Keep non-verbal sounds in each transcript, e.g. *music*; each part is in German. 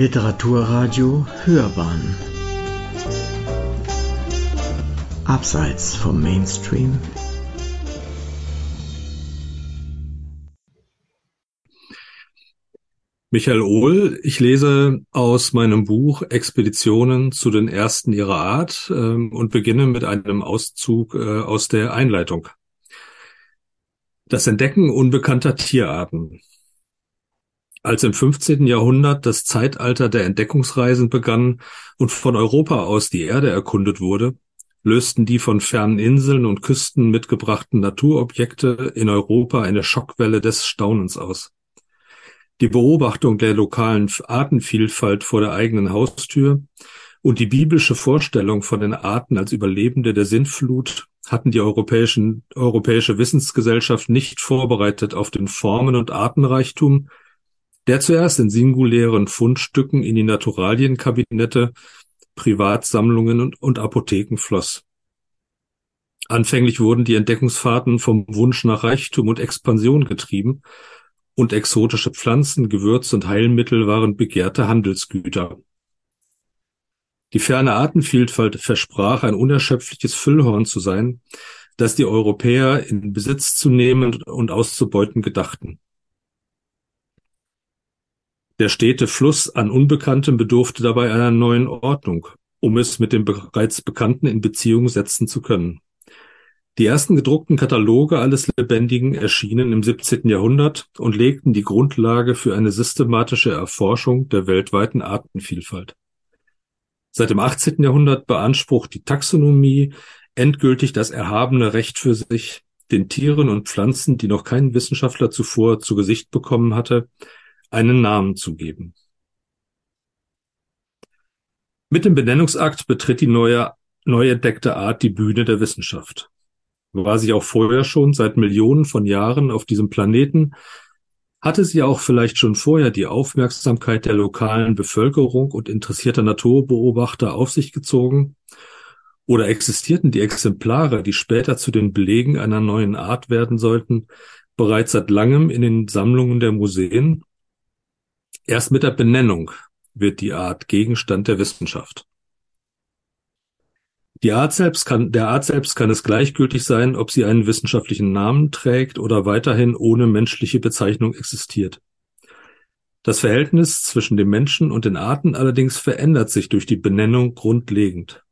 Literaturradio Hörbahn Abseits vom Mainstream Michael Ohl, ich lese aus meinem Buch Expeditionen zu den ersten ihrer Art ähm, und beginne mit einem Auszug äh, aus der Einleitung. Das Entdecken unbekannter Tierarten. Als im 15. Jahrhundert das Zeitalter der Entdeckungsreisen begann und von Europa aus die Erde erkundet wurde, lösten die von fernen Inseln und Küsten mitgebrachten Naturobjekte in Europa eine Schockwelle des Staunens aus. Die Beobachtung der lokalen Artenvielfalt vor der eigenen Haustür und die biblische Vorstellung von den Arten als Überlebende der Sintflut hatten die europäischen, europäische Wissensgesellschaft nicht vorbereitet auf den Formen- und Artenreichtum, der zuerst in singulären Fundstücken in die Naturalienkabinette, Privatsammlungen und, Apotheken floss. Anfänglich wurden die Entdeckungsfahrten vom Wunsch nach Reichtum und Expansion getrieben und exotische Pflanzen, Gewürze und Heilmittel waren begehrte Handelsgüter. Die ferne Artenvielfalt versprach ein unerschöpfliches Füllhorn zu sein, das die Europäer in Besitz zu nehmen und auszubeuten gedachten. Der stete Fluss an Unbekanntem bedurfte dabei einer neuen Ordnung, um es mit dem bereits Bekannten in Beziehung setzen zu können. Die ersten gedruckten Kataloge alles Lebendigen erschienen im 17. Jahrhundert und legten die Grundlage für eine systematische Erforschung der weltweiten Artenvielfalt. Seit dem 18. Jahrhundert beansprucht die Taxonomie endgültig das erhabene Recht für sich, den Tieren und Pflanzen, die noch kein Wissenschaftler zuvor zu Gesicht bekommen hatte, einen Namen zu geben. Mit dem Benennungsakt betritt die neue, neu entdeckte Art die Bühne der Wissenschaft war sie auch vorher schon seit Millionen von Jahren auf diesem Planeten, hatte sie auch vielleicht schon vorher die Aufmerksamkeit der lokalen Bevölkerung und interessierter Naturbeobachter auf sich gezogen? Oder existierten die Exemplare, die später zu den Belegen einer neuen Art werden sollten, bereits seit langem in den Sammlungen der Museen? Erst mit der Benennung wird die Art Gegenstand der Wissenschaft. Die Art selbst kann, der Art selbst kann es gleichgültig sein, ob sie einen wissenschaftlichen Namen trägt oder weiterhin ohne menschliche Bezeichnung existiert. Das Verhältnis zwischen dem Menschen und den Arten allerdings verändert sich durch die Benennung grundlegend.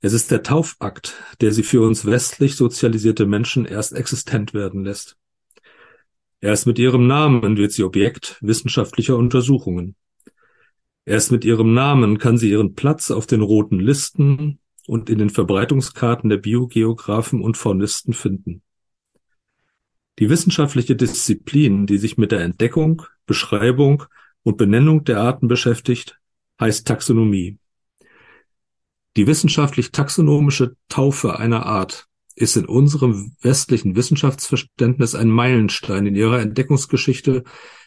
Es ist der Taufakt, der sie für uns westlich sozialisierte Menschen erst existent werden lässt. Erst mit ihrem Namen wird sie Objekt wissenschaftlicher Untersuchungen. Erst mit ihrem Namen kann sie ihren Platz auf den roten Listen, und in den Verbreitungskarten der Biogeographen und Faunisten finden. Die wissenschaftliche Disziplin, die sich mit der Entdeckung, Beschreibung und Benennung der Arten beschäftigt, heißt Taxonomie. Die wissenschaftlich-taxonomische Taufe einer Art ist in unserem westlichen Wissenschaftsverständnis ein Meilenstein in ihrer Entdeckungsgeschichte,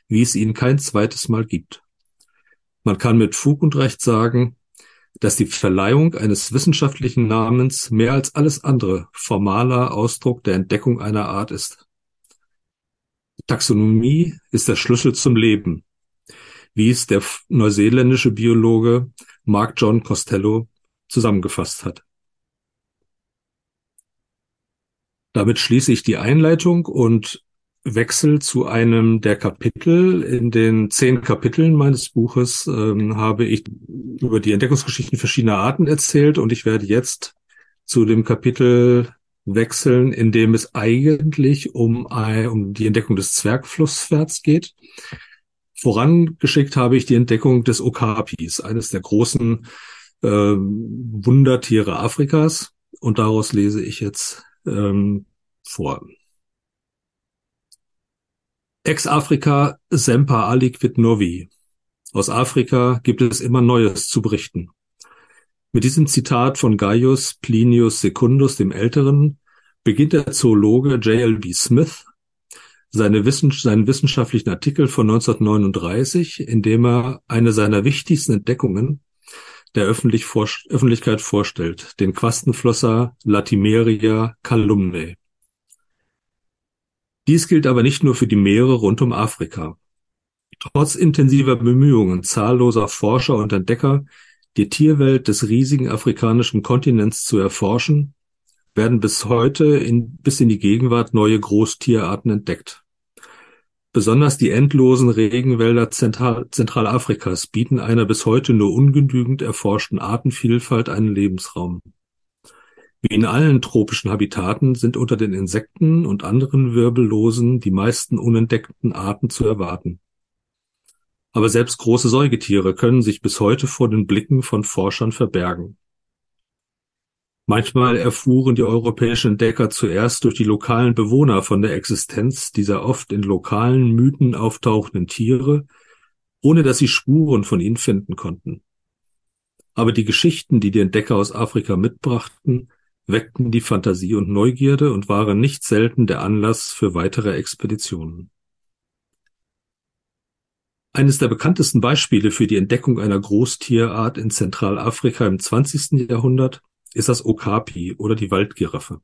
wie es ihn kein zweites Mal gibt. Man kann mit Fug und Recht sagen, dass die Verleihung eines wissenschaftlichen Namens mehr als alles andere formaler Ausdruck der Entdeckung einer Art ist. Taxonomie ist der Schlüssel zum Leben, wie es der neuseeländische Biologe Mark John Costello zusammengefasst hat. Damit schließe ich die Einleitung und Wechsel zu einem der Kapitel. In den zehn Kapiteln meines Buches ähm, habe ich über die Entdeckungsgeschichten verschiedener Arten erzählt und ich werde jetzt zu dem Kapitel wechseln, in dem es eigentlich um, um die Entdeckung des Zwergflusspferds geht. Vorangeschickt habe ich die Entdeckung des Okapis, eines der großen äh, Wundertiere Afrikas. Und daraus lese ich jetzt ähm, vor. Ex-Afrika semper aliquid novi. Aus Afrika gibt es immer Neues zu berichten. Mit diesem Zitat von Gaius Plinius Secundus dem Älteren beginnt der Zoologe J.L.B. Smith seine Wissen, seinen wissenschaftlichen Artikel von 1939, in dem er eine seiner wichtigsten Entdeckungen der Öffentlich vor, Öffentlichkeit vorstellt, den Quastenflosser Latimeria calumnae. Dies gilt aber nicht nur für die Meere rund um Afrika. Trotz intensiver Bemühungen zahlloser Forscher und Entdecker, die Tierwelt des riesigen afrikanischen Kontinents zu erforschen, werden bis heute in, bis in die Gegenwart neue Großtierarten entdeckt. Besonders die endlosen Regenwälder Zentral Zentralafrikas bieten einer bis heute nur ungenügend erforschten Artenvielfalt einen Lebensraum. Wie in allen tropischen Habitaten sind unter den Insekten und anderen Wirbellosen die meisten unentdeckten Arten zu erwarten. Aber selbst große Säugetiere können sich bis heute vor den Blicken von Forschern verbergen. Manchmal erfuhren die europäischen Entdecker zuerst durch die lokalen Bewohner von der Existenz dieser oft in lokalen Mythen auftauchenden Tiere, ohne dass sie Spuren von ihnen finden konnten. Aber die Geschichten, die die Entdecker aus Afrika mitbrachten, weckten die Fantasie und Neugierde und waren nicht selten der Anlass für weitere Expeditionen. Eines der bekanntesten Beispiele für die Entdeckung einer Großtierart in Zentralafrika im 20. Jahrhundert ist das Okapi oder die Waldgiraffe.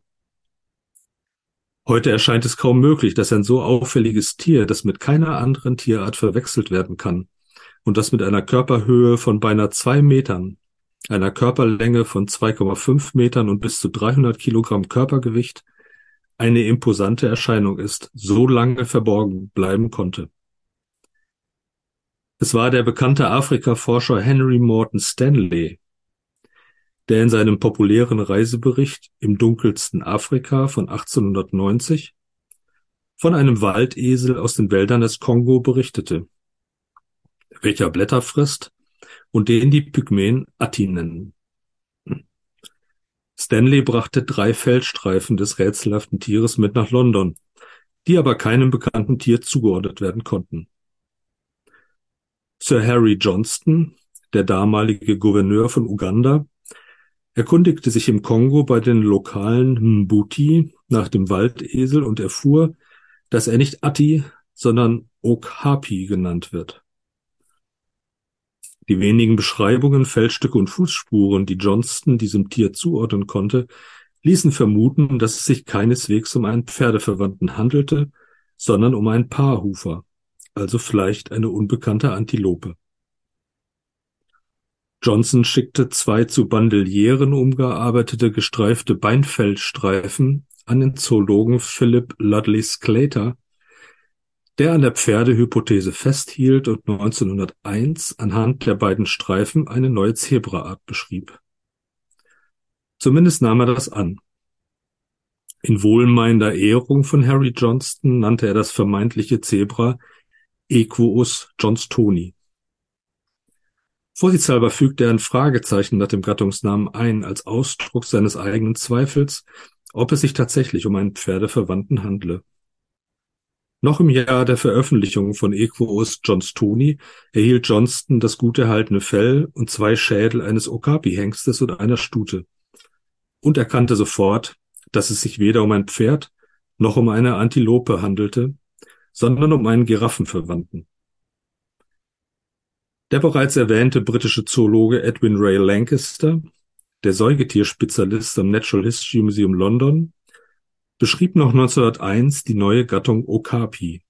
Heute erscheint es kaum möglich, dass ein so auffälliges Tier, das mit keiner anderen Tierart verwechselt werden kann und das mit einer Körperhöhe von beinahe zwei Metern einer Körperlänge von 2,5 Metern und bis zu 300 Kilogramm Körpergewicht eine imposante Erscheinung ist, so lange verborgen bleiben konnte. Es war der bekannte Afrika-Forscher Henry Morton Stanley, der in seinem populären Reisebericht im dunkelsten Afrika von 1890 von einem Waldesel aus den Wäldern des Kongo berichtete, welcher Blätter frisst und den die Pygmäen Atti nennen. Stanley brachte drei Feldstreifen des rätselhaften Tieres mit nach London, die aber keinem bekannten Tier zugeordnet werden konnten. Sir Harry Johnston, der damalige Gouverneur von Uganda, erkundigte sich im Kongo bei den lokalen Mbuti nach dem Waldesel und erfuhr, dass er nicht Atti, sondern Okapi genannt wird. Die wenigen Beschreibungen, Feldstücke und Fußspuren, die Johnston diesem Tier zuordnen konnte, ließen vermuten, dass es sich keineswegs um einen Pferdeverwandten handelte, sondern um einen Paarhufer, also vielleicht eine unbekannte Antilope. Johnson schickte zwei zu Bandelieren umgearbeitete gestreifte Beinfeldstreifen an den Zoologen Philip Ludley Sclater der an der Pferdehypothese festhielt und 1901 anhand der beiden Streifen eine neue Zebraart beschrieb. Zumindest nahm er das an. In wohlmeinender Ehrung von Harry Johnston nannte er das vermeintliche Zebra Equus johnstoni. Vorsichtshalber fügte er ein Fragezeichen nach dem Gattungsnamen ein, als Ausdruck seines eigenen Zweifels, ob es sich tatsächlich um einen Pferdeverwandten handle. Noch im Jahr der Veröffentlichung von Equus johnstoni erhielt Johnston das gut erhaltene Fell und zwei Schädel eines Okapi-Hengstes und einer Stute und erkannte sofort, dass es sich weder um ein Pferd noch um eine Antilope handelte, sondern um einen Giraffenverwandten. Der bereits erwähnte britische Zoologe Edwin Ray Lancaster, der Säugetierspezialist am Natural History Museum London beschrieb noch 1901 die neue Gattung Okapi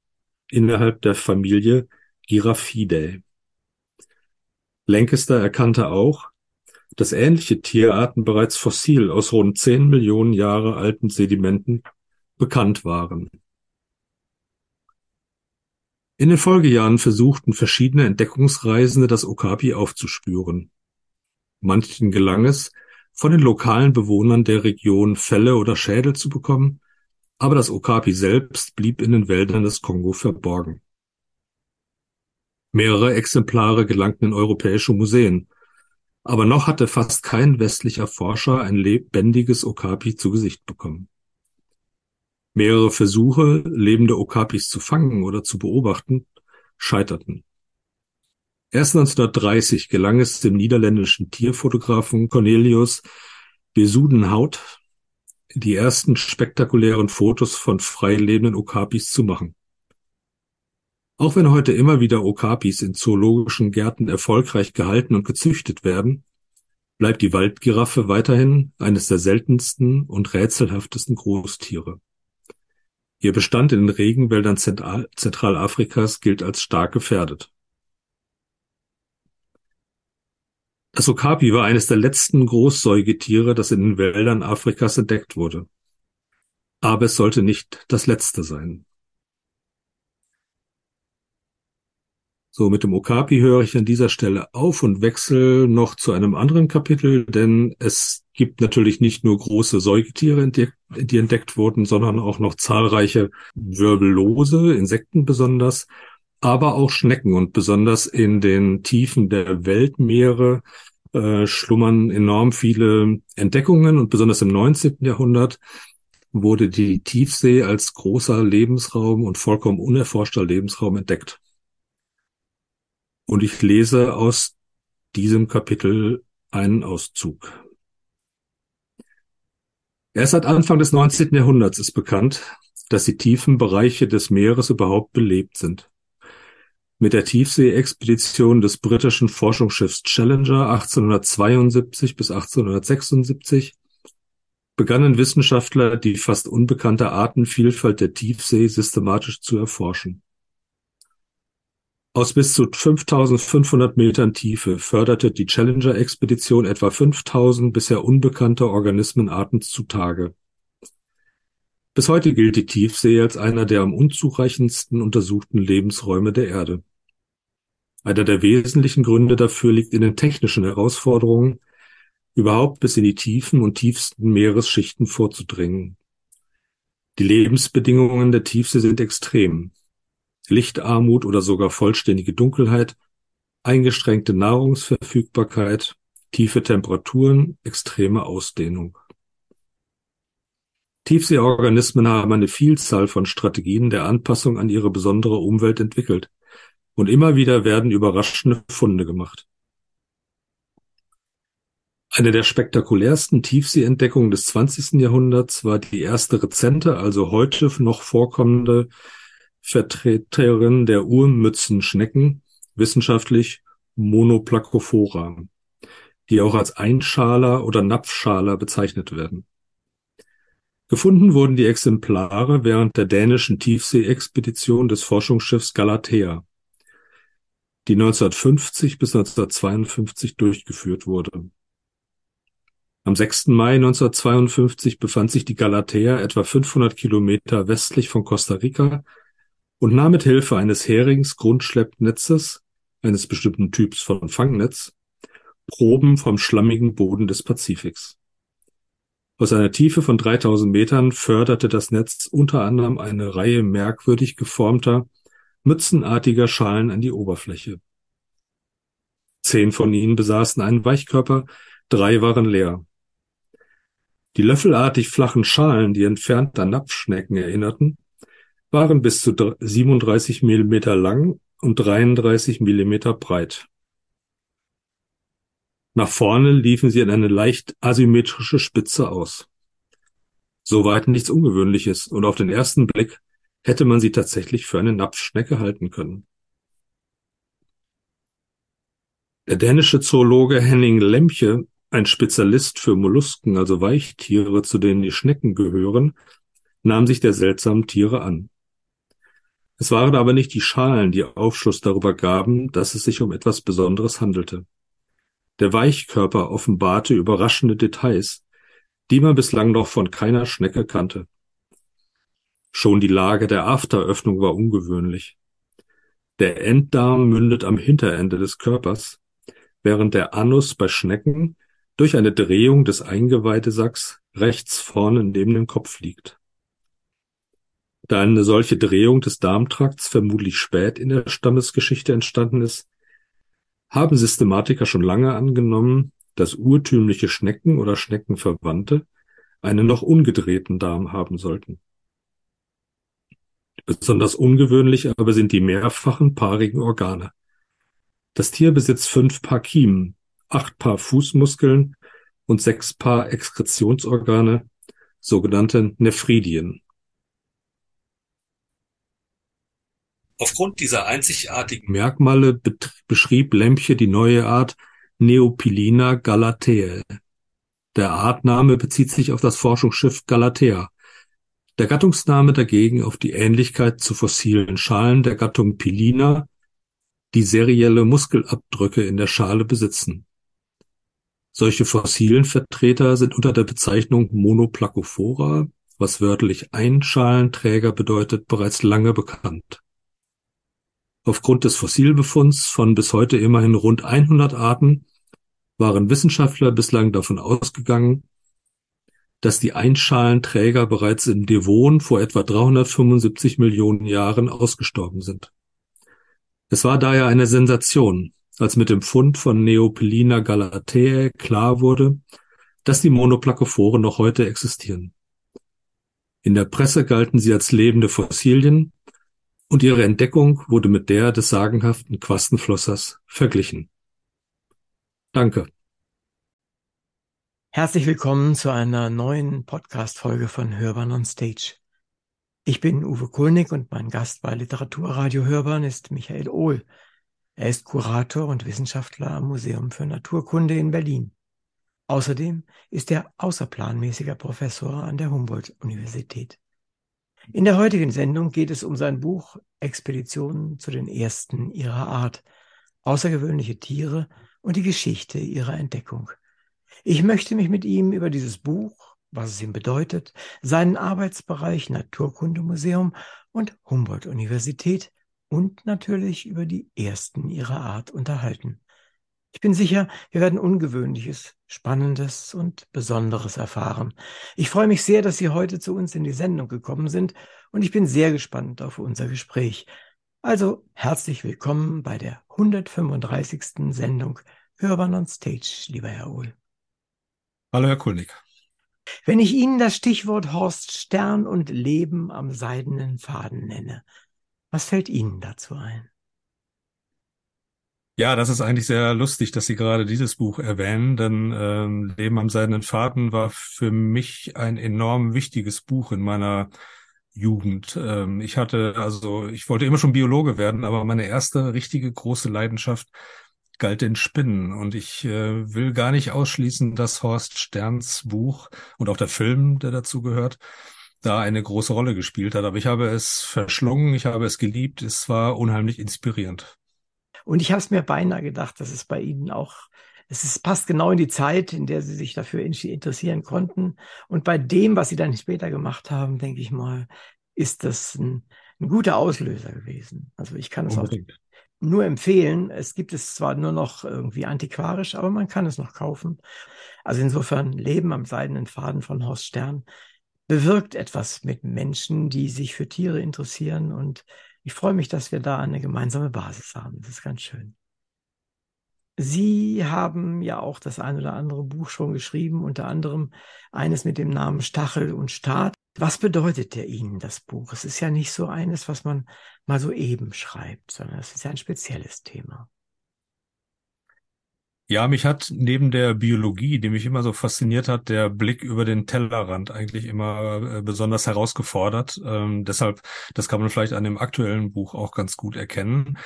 innerhalb der Familie Giraffidae. Lancaster erkannte auch, dass ähnliche Tierarten bereits fossil aus rund 10 Millionen Jahre alten Sedimenten bekannt waren. In den Folgejahren versuchten verschiedene Entdeckungsreisende das Okapi aufzuspüren. Manchen gelang es, von den lokalen Bewohnern der Region Felle oder Schädel zu bekommen, aber das Okapi selbst blieb in den Wäldern des Kongo verborgen. Mehrere Exemplare gelangten in europäische Museen, aber noch hatte fast kein westlicher Forscher ein lebendiges Okapi zu Gesicht bekommen. Mehrere Versuche, lebende Okapis zu fangen oder zu beobachten, scheiterten. Erst 1930 gelang es dem niederländischen Tierfotografen Cornelius Bezuidenhout, die ersten spektakulären Fotos von freilebenden Okapis zu machen. Auch wenn heute immer wieder Okapis in zoologischen Gärten erfolgreich gehalten und gezüchtet werden, bleibt die Waldgiraffe weiterhin eines der seltensten und rätselhaftesten Großtiere. Ihr Bestand in den Regenwäldern Zentral Zentralafrikas gilt als stark gefährdet. Das Okapi war eines der letzten Großsäugetiere, das in den Wäldern Afrikas entdeckt wurde. Aber es sollte nicht das letzte sein. So, mit dem Okapi höre ich an dieser Stelle auf und wechsle noch zu einem anderen Kapitel, denn es gibt natürlich nicht nur große Säugetiere, die entdeckt wurden, sondern auch noch zahlreiche Wirbellose, Insekten besonders, aber auch Schnecken und besonders in den Tiefen der Weltmeere äh, schlummern enorm viele Entdeckungen und besonders im 19. Jahrhundert wurde die Tiefsee als großer Lebensraum und vollkommen unerforschter Lebensraum entdeckt. Und ich lese aus diesem Kapitel einen Auszug. Erst seit Anfang des 19. Jahrhunderts ist bekannt, dass die tiefen Bereiche des Meeres überhaupt belebt sind. Mit der Tiefsee-Expedition des britischen Forschungsschiffs Challenger 1872 bis 1876 begannen Wissenschaftler, die fast unbekannte Artenvielfalt der Tiefsee systematisch zu erforschen. Aus bis zu 5500 Metern Tiefe förderte die Challenger-Expedition etwa 5000 bisher unbekannte Organismenarten zutage. Bis heute gilt die Tiefsee als einer der am unzureichendsten untersuchten Lebensräume der Erde. Einer der wesentlichen Gründe dafür liegt in den technischen Herausforderungen, überhaupt bis in die Tiefen und tiefsten Meeresschichten vorzudringen. Die Lebensbedingungen der Tiefsee sind extrem. Lichtarmut oder sogar vollständige Dunkelheit, eingeschränkte Nahrungsverfügbarkeit, tiefe Temperaturen, extreme Ausdehnung. Tiefseeorganismen haben eine Vielzahl von Strategien der Anpassung an ihre besondere Umwelt entwickelt, und immer wieder werden überraschende Funde gemacht. Eine der spektakulärsten Tiefseeentdeckungen des 20. Jahrhunderts war die erste rezente, also heute noch vorkommende Vertreterin der Urmützenschnecken, wissenschaftlich Monoplacophora, die auch als Einschaler oder Napfschaler bezeichnet werden. Gefunden wurden die Exemplare während der dänischen Tiefseeexpedition des Forschungsschiffs Galatea, die 1950 bis 1952 durchgeführt wurde. Am 6. Mai 1952 befand sich die Galatea etwa 500 Kilometer westlich von Costa Rica und nahm mit Hilfe eines Heringsgrundschleppnetzes, eines bestimmten Typs von Fangnetz, Proben vom schlammigen Boden des Pazifiks. Aus einer Tiefe von 3000 Metern förderte das Netz unter anderem eine Reihe merkwürdig geformter, mützenartiger Schalen an die Oberfläche. Zehn von ihnen besaßen einen Weichkörper, drei waren leer. Die löffelartig flachen Schalen, die entfernt an Napfschnecken erinnerten, waren bis zu 37 Millimeter lang und 33 Millimeter breit. Nach vorne liefen sie in eine leicht asymmetrische Spitze aus. Soweit nichts Ungewöhnliches und auf den ersten Blick hätte man sie tatsächlich für eine Napfschnecke halten können. Der dänische Zoologe Henning Lemche, ein Spezialist für Mollusken, also Weichtiere, zu denen die Schnecken gehören, nahm sich der seltsamen Tiere an. Es waren aber nicht die Schalen, die Aufschluss darüber gaben, dass es sich um etwas Besonderes handelte. Der Weichkörper offenbarte überraschende Details, die man bislang noch von keiner Schnecke kannte. Schon die Lage der Afteröffnung war ungewöhnlich. Der Enddarm mündet am Hinterende des Körpers, während der Anus bei Schnecken durch eine Drehung des Eingeweidesacks rechts vorne neben dem Kopf liegt. Da eine solche Drehung des Darmtrakts vermutlich spät in der Stammesgeschichte entstanden ist, haben Systematiker schon lange angenommen, dass urtümliche Schnecken oder Schneckenverwandte einen noch ungedrehten Darm haben sollten. Besonders ungewöhnlich aber sind die mehrfachen paarigen Organe. Das Tier besitzt fünf Paar Kiemen, acht Paar Fußmuskeln und sechs Paar Exkretionsorgane, sogenannte Nephridien. Aufgrund dieser einzigartigen Merkmale beschrieb Lemche die neue Art Neopilina galateae. Der Artname bezieht sich auf das Forschungsschiff Galatea, Der Gattungsname dagegen auf die Ähnlichkeit zu fossilen Schalen der Gattung Pilina, die serielle Muskelabdrücke in der Schale besitzen. Solche fossilen Vertreter sind unter der Bezeichnung Monoplacophora, was wörtlich Einschalenträger bedeutet, bereits lange bekannt. Aufgrund des Fossilbefunds von bis heute immerhin rund 100 Arten waren Wissenschaftler bislang davon ausgegangen, dass die Einschalenträger bereits im Devon vor etwa 375 Millionen Jahren ausgestorben sind. Es war daher eine Sensation, als mit dem Fund von Neopelina galateae klar wurde, dass die Monoplakophoren noch heute existieren. In der Presse galten sie als lebende Fossilien und ihre Entdeckung wurde mit der des sagenhaften Quastenflossers verglichen. Danke. Herzlich willkommen zu einer neuen Podcast-Folge von Hörbahn on Stage. Ich bin Uwe Kulnig und mein Gast bei Literaturradio Hörbahn ist Michael Ohl. Er ist Kurator und Wissenschaftler am Museum für Naturkunde in Berlin. Außerdem ist er außerplanmäßiger Professor an der Humboldt-Universität. In der heutigen Sendung geht es um sein Buch Expeditionen zu den ersten ihrer Art, außergewöhnliche Tiere und die Geschichte ihrer Entdeckung. Ich möchte mich mit ihm über dieses Buch, was es ihm bedeutet, seinen Arbeitsbereich Naturkundemuseum und Humboldt-Universität und natürlich über die ersten ihrer Art unterhalten. Ich bin sicher, wir werden Ungewöhnliches, Spannendes und Besonderes erfahren. Ich freue mich sehr, dass Sie heute zu uns in die Sendung gekommen sind und ich bin sehr gespannt auf unser Gespräch. Also herzlich willkommen bei der 135. Sendung Hörbahn on Stage, lieber Herr Ohl. Hallo, Herr Kulnig. Wenn ich Ihnen das Stichwort Horst Stern und Leben am seidenen Faden nenne, was fällt Ihnen dazu ein? Ja, das ist eigentlich sehr lustig, dass Sie gerade dieses Buch erwähnen, denn ähm, Leben am seidenen Faden war für mich ein enorm wichtiges Buch in meiner Jugend. Ähm, ich hatte, also ich wollte immer schon Biologe werden, aber meine erste richtige große Leidenschaft galt den Spinnen. Und ich äh, will gar nicht ausschließen, dass Horst Sterns Buch und auch der Film, der dazu gehört, da eine große Rolle gespielt hat. Aber ich habe es verschlungen, ich habe es geliebt, es war unheimlich inspirierend. Und ich habe es mir beinahe gedacht, dass es bei Ihnen auch, es ist, passt genau in die Zeit, in der Sie sich dafür interessieren konnten. Und bei dem, was Sie dann später gemacht haben, denke ich mal, ist das ein, ein guter Auslöser gewesen. Also ich kann es auch nur empfehlen. Es gibt es zwar nur noch irgendwie antiquarisch, aber man kann es noch kaufen. Also insofern Leben am seidenen Faden von Horst Stern bewirkt etwas mit Menschen, die sich für Tiere interessieren und ich freue mich, dass wir da eine gemeinsame Basis haben. Das ist ganz schön. Sie haben ja auch das ein oder andere Buch schon geschrieben, unter anderem eines mit dem Namen Stachel und Staat. Was bedeutet der Ihnen das Buch? Es ist ja nicht so eines, was man mal so eben schreibt, sondern es ist ja ein spezielles Thema. Ja, mich hat neben der Biologie, die mich immer so fasziniert hat, der Blick über den Tellerrand eigentlich immer äh, besonders herausgefordert. Ähm, deshalb, das kann man vielleicht an dem aktuellen Buch auch ganz gut erkennen.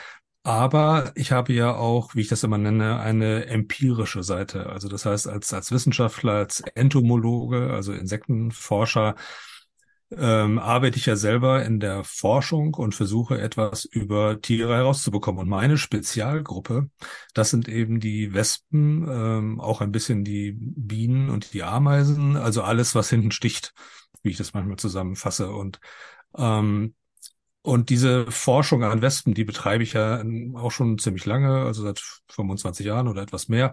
Aber ich habe ja auch, wie ich das immer nenne, eine empirische Seite. Also das heißt, als, als Wissenschaftler, als Entomologe, also Insektenforscher, ähm, arbeite ich ja selber in der Forschung und versuche etwas über Tiere herauszubekommen. Und meine Spezialgruppe, das sind eben die Wespen, ähm, auch ein bisschen die Bienen und die Ameisen, also alles, was hinten sticht, wie ich das manchmal zusammenfasse. Und ähm, und diese Forschung an Wespen, die betreibe ich ja auch schon ziemlich lange, also seit 25 Jahren oder etwas mehr.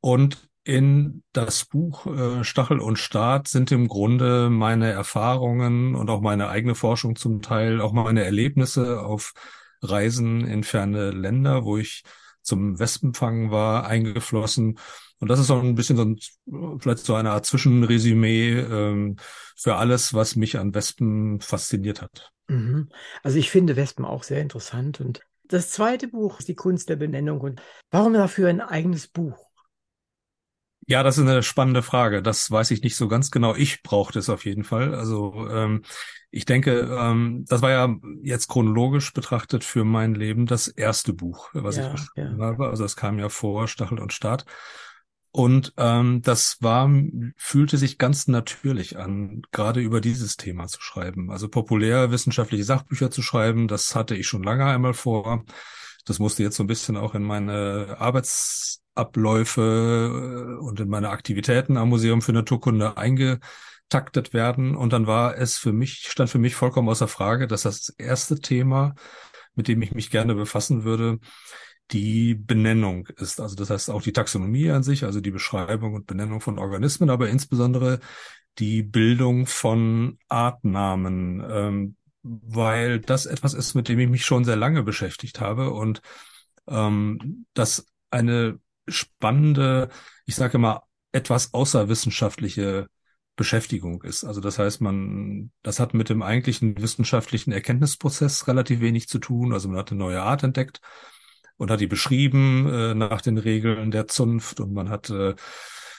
Und in das Buch äh, Stachel und Staat sind im Grunde meine Erfahrungen und auch meine eigene Forschung zum Teil, auch meine Erlebnisse auf Reisen in ferne Länder, wo ich zum Wespenfangen war, eingeflossen. Und das ist auch ein bisschen so ein, vielleicht so eine Art Zwischenresümee ähm, für alles, was mich an Wespen fasziniert hat. Mhm. Also ich finde Wespen auch sehr interessant. Und das zweite Buch ist die Kunst der Benennung. Und warum dafür ein eigenes Buch? Ja, das ist eine spannende Frage. Das weiß ich nicht so ganz genau. Ich brauchte es auf jeden Fall. Also ähm, ich denke, ähm, das war ja jetzt chronologisch betrachtet für mein Leben das erste Buch, was ja, ich geschrieben ja. habe. Also es kam ja vor Stachel und Start. Und ähm, das war, fühlte sich ganz natürlich an, gerade über dieses Thema zu schreiben. Also populärwissenschaftliche Sachbücher zu schreiben, das hatte ich schon lange einmal vor. Das musste jetzt so ein bisschen auch in meine Arbeitsabläufe äh, und in meine Aktivitäten am Museum für Naturkunde eingetaktet werden. Und dann war es für mich, stand für mich vollkommen außer Frage, dass das erste Thema, mit dem ich mich gerne befassen würde, die Benennung ist. Also das heißt auch die Taxonomie an sich, also die Beschreibung und Benennung von Organismen, aber insbesondere die Bildung von Artnamen, ähm, weil das etwas ist, mit dem ich mich schon sehr lange beschäftigt habe und ähm, das eine spannende, ich sage mal, etwas außerwissenschaftliche Beschäftigung ist. Also das heißt, man, das hat mit dem eigentlichen wissenschaftlichen Erkenntnisprozess relativ wenig zu tun. Also man hat eine neue Art entdeckt und hat die beschrieben äh, nach den Regeln der Zunft und man hat äh,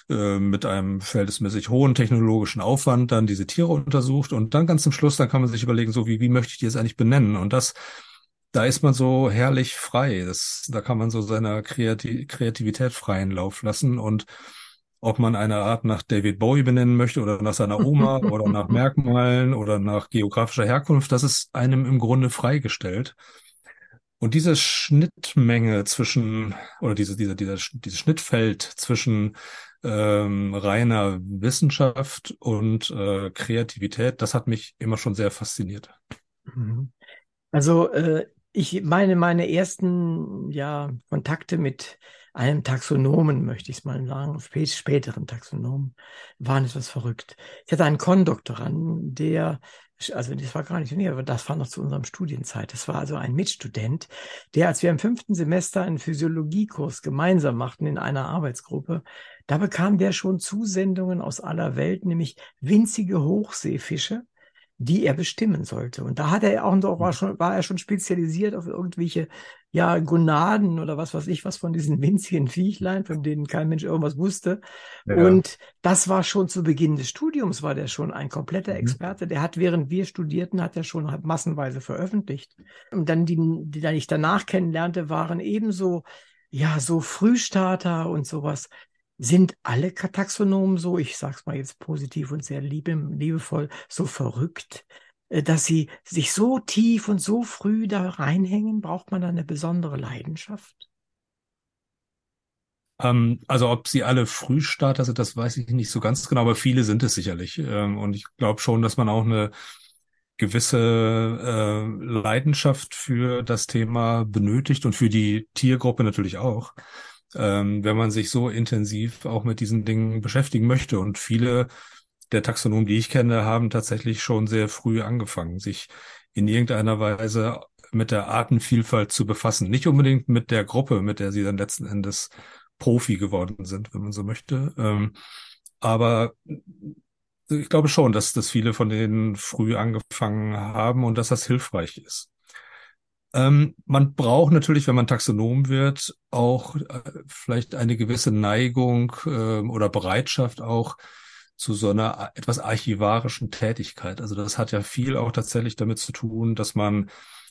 äh, mit einem verhältnismäßig hohen technologischen Aufwand dann diese Tiere untersucht und dann ganz zum Schluss, dann kann man sich überlegen, so wie, wie möchte ich die jetzt eigentlich benennen? Und das, da ist man so herrlich frei. Das, da kann man so seiner Kreativ Kreativität freien Lauf lassen und ob man eine Art nach David Bowie benennen möchte oder nach seiner Oma *laughs* oder nach Merkmalen oder nach geografischer Herkunft, das ist einem im Grunde freigestellt. Und diese Schnittmenge zwischen, oder diese, diese, dieser, dieses Schnittfeld zwischen ähm, reiner Wissenschaft und äh, Kreativität, das hat mich immer schon sehr fasziniert. Mhm. Also äh, ich meine, meine ersten ja, Kontakte mit einem Taxonomen, möchte ich es mal sagen, späteren Taxonomen, waren etwas verrückt. Ich hatte einen Kondoktoranden, der also das war gar nicht näher, aber das war noch zu unserem Studienzeit. Das war also ein Mitstudent, der, als wir im fünften Semester einen Physiologiekurs gemeinsam machten in einer Arbeitsgruppe, da bekam der schon Zusendungen aus aller Welt, nämlich winzige Hochseefische, die er bestimmen sollte. Und da hat er auch noch, war mhm. schon, war er schon spezialisiert auf irgendwelche, ja, Gonaden oder was weiß ich was von diesen *laughs* winzigen Viechlein, von denen kein Mensch irgendwas wusste. Ja. Und das war schon zu Beginn des Studiums, war der schon ein kompletter mhm. Experte. Der hat, während wir studierten, hat er schon massenweise veröffentlicht. Und dann die, die dann ich danach kennenlernte, waren ebenso, ja, so Frühstarter und sowas. Sind alle Taxonomen so, ich sage es mal jetzt positiv und sehr liebe, liebevoll, so verrückt, äh, dass sie sich so tief und so früh da reinhängen? Braucht man da eine besondere Leidenschaft? Ähm, also ob sie alle Frühstarter sind, das weiß ich nicht so ganz genau, aber viele sind es sicherlich. Ähm, und ich glaube schon, dass man auch eine gewisse äh, Leidenschaft für das Thema benötigt und für die Tiergruppe natürlich auch ähm, wenn man sich so intensiv auch mit diesen Dingen beschäftigen möchte. Und viele der Taxonomen, die ich kenne, haben tatsächlich schon sehr früh angefangen, sich in irgendeiner Weise mit der Artenvielfalt zu befassen. Nicht unbedingt mit der Gruppe, mit der sie dann letzten Endes Profi geworden sind, wenn man so möchte. Ähm, aber ich glaube schon, dass, dass viele von denen früh angefangen haben und dass das hilfreich ist. Ähm, man braucht natürlich, wenn man Taxonom wird, auch äh, vielleicht eine gewisse Neigung äh, oder Bereitschaft auch zu so einer etwas archivarischen Tätigkeit. Also das hat ja viel auch tatsächlich damit zu tun, dass man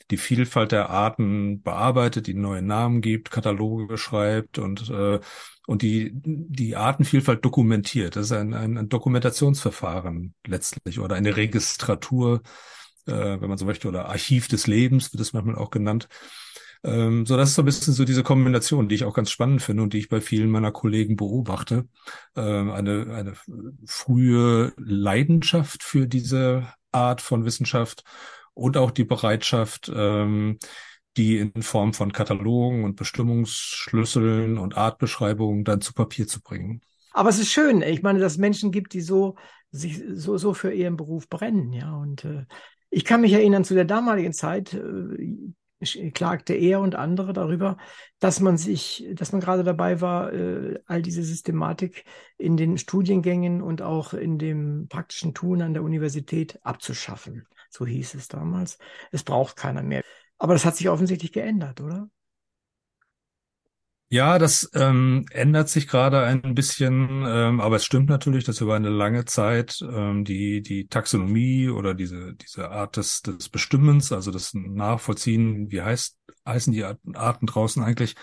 die Vielfalt der Arten bearbeitet, die neue Namen gibt, Kataloge schreibt und äh, und die die Artenvielfalt dokumentiert. Das ist ein, ein, ein Dokumentationsverfahren letztlich oder eine Registratur äh, wenn man so möchte, oder Archiv des Lebens wird es manchmal auch genannt. Ähm, so, das ist so ein bisschen so diese Kombination, die ich auch ganz spannend finde und die ich bei vielen meiner Kollegen beobachte. Ähm, eine, eine frühe Leidenschaft für diese Art von Wissenschaft und auch die Bereitschaft, ähm, die in Form von Katalogen und Bestimmungsschlüsseln und Artbeschreibungen dann zu Papier zu bringen. Aber es ist schön. Ich meine, dass es Menschen gibt, die so sich so so für ihren Beruf brennen, ja. Und äh, ich kann mich erinnern, zu der damaligen Zeit äh, klagte er und andere darüber, dass man sich, dass man gerade dabei war, äh, all diese Systematik in den Studiengängen und auch in dem praktischen Tun an der Universität abzuschaffen. So hieß es damals. Es braucht keiner mehr. Aber das hat sich offensichtlich geändert, oder? Ja, das ähm, ändert sich gerade ein bisschen, ähm, aber es stimmt natürlich, dass über eine lange Zeit ähm, die die Taxonomie oder diese diese Art des des Bestimmens, also das Nachvollziehen, wie heißt heißen die Arten, draußen eigentlich,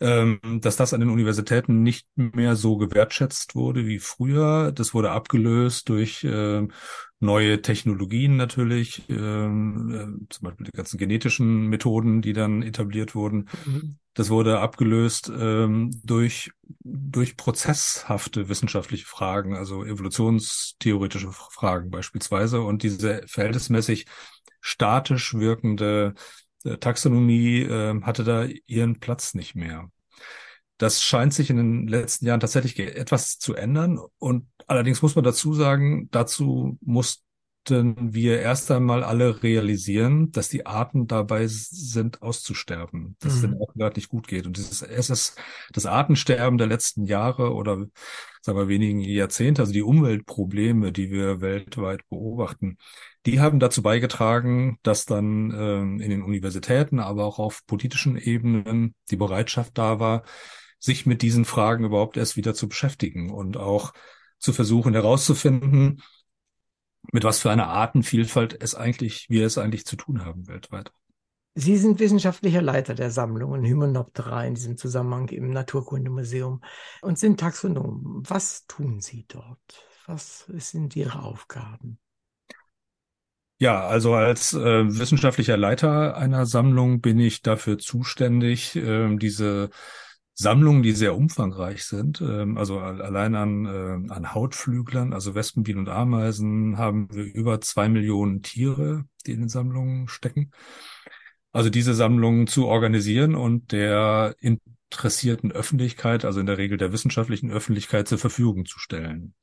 ähm, dass das an den Universitäten nicht mehr so gewertschätzt wurde wie früher. Das wurde abgelöst durch äh, neue Technologien natürlich, ähm, äh, zum Beispiel die ganzen genetischen Methoden, die dann etabliert wurden. Mhm. Das wurde abgelöst ähm, durch, durch prozesshafte wissenschaftliche Fragen, also evolutionstheoretische Fragen beispielsweise. Und diese verhältnismäßig statisch wirkende äh, Taxonomie äh, hatte da ihren Platz nicht mehr. Das scheint sich in den letzten Jahren tatsächlich etwas zu ändern. Und allerdings muss man dazu sagen, dazu mussten wir erst einmal alle realisieren, dass die Arten dabei sind, auszusterben, dass mhm. es den Arten gerade nicht gut geht. Und dieses, es ist das Artensterben der letzten Jahre oder sagen wir wenigen Jahrzehnte, also die Umweltprobleme, die wir weltweit beobachten, die haben dazu beigetragen, dass dann ähm, in den Universitäten, aber auch auf politischen Ebenen die Bereitschaft da war, sich mit diesen Fragen überhaupt erst wieder zu beschäftigen und auch zu versuchen herauszufinden, mit was für einer Artenvielfalt es eigentlich, wir es eigentlich zu tun haben weltweit. Sie sind wissenschaftlicher Leiter der Sammlungen Hymenoptera in diesem Zusammenhang im Naturkundemuseum und sind Taxonom. Was tun Sie dort? Was sind Ihre Aufgaben? Ja, also als äh, wissenschaftlicher Leiter einer Sammlung bin ich dafür zuständig, äh, diese Sammlungen, die sehr umfangreich sind, ähm, also allein an, äh, an Hautflüglern, also Wespen, Bienen und Ameisen, haben wir über zwei Millionen Tiere, die in den Sammlungen stecken. Also diese Sammlungen zu organisieren und der interessierten Öffentlichkeit, also in der Regel der wissenschaftlichen Öffentlichkeit zur Verfügung zu stellen.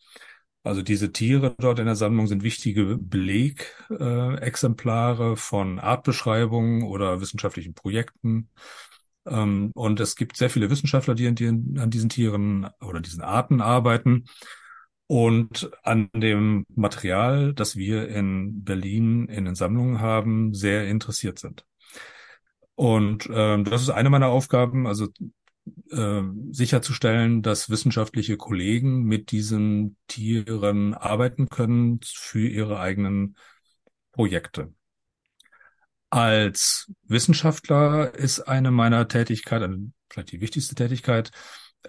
Also diese Tiere dort in der Sammlung sind wichtige Belegexemplare äh, von Artbeschreibungen oder wissenschaftlichen Projekten. Ähm, und es gibt sehr viele Wissenschaftler, die, die an diesen Tieren oder diesen Arten arbeiten und an dem Material, das wir in Berlin in den Sammlungen haben, sehr interessiert sind. Und ähm, das ist eine meiner Aufgaben, also äh, sicherzustellen, dass wissenschaftliche Kollegen mit diesen Tieren arbeiten können für ihre eigenen Projekte. Als Wissenschaftler ist eine meiner Tätigkeiten, vielleicht die wichtigste Tätigkeit,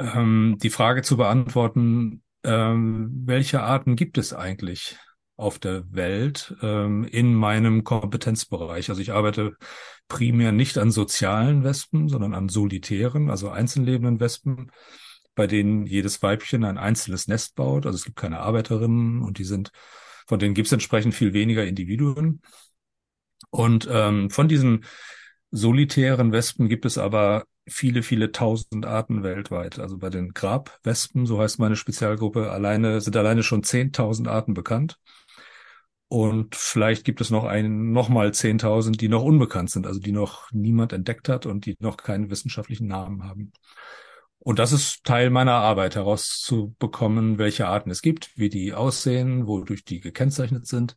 ähm, die Frage zu beantworten, ähm, welche Arten gibt es eigentlich auf der Welt ähm, in meinem Kompetenzbereich. Also ich arbeite primär nicht an sozialen Wespen, sondern an solitären, also einzellebenden Wespen, bei denen jedes Weibchen ein einzelnes Nest baut. Also es gibt keine Arbeiterinnen und die sind, von denen gibt es entsprechend viel weniger Individuen. Und ähm, von diesen solitären Wespen gibt es aber viele, viele tausend Arten weltweit. Also bei den Grabwespen, so heißt meine Spezialgruppe, alleine sind alleine schon zehntausend Arten bekannt. Und vielleicht gibt es noch einen, noch mal 10.000, die noch unbekannt sind, also die noch niemand entdeckt hat und die noch keinen wissenschaftlichen Namen haben. Und das ist Teil meiner Arbeit, herauszubekommen, welche Arten es gibt, wie die aussehen, wodurch die gekennzeichnet sind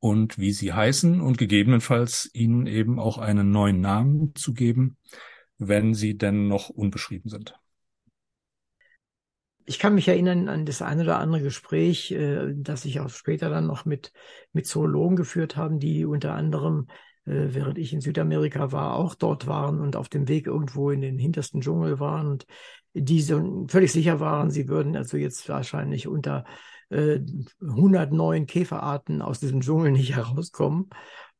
und wie sie heißen und gegebenenfalls ihnen eben auch einen neuen Namen zu geben, wenn sie denn noch unbeschrieben sind. Ich kann mich erinnern an das eine oder andere Gespräch, äh, das ich auch später dann noch mit, mit Zoologen geführt haben, die unter anderem, äh, während ich in Südamerika war, auch dort waren und auf dem Weg irgendwo in den hintersten Dschungel waren und die so völlig sicher waren, sie würden also jetzt wahrscheinlich unter äh, 100 neuen Käferarten aus diesem Dschungel nicht *laughs* herauskommen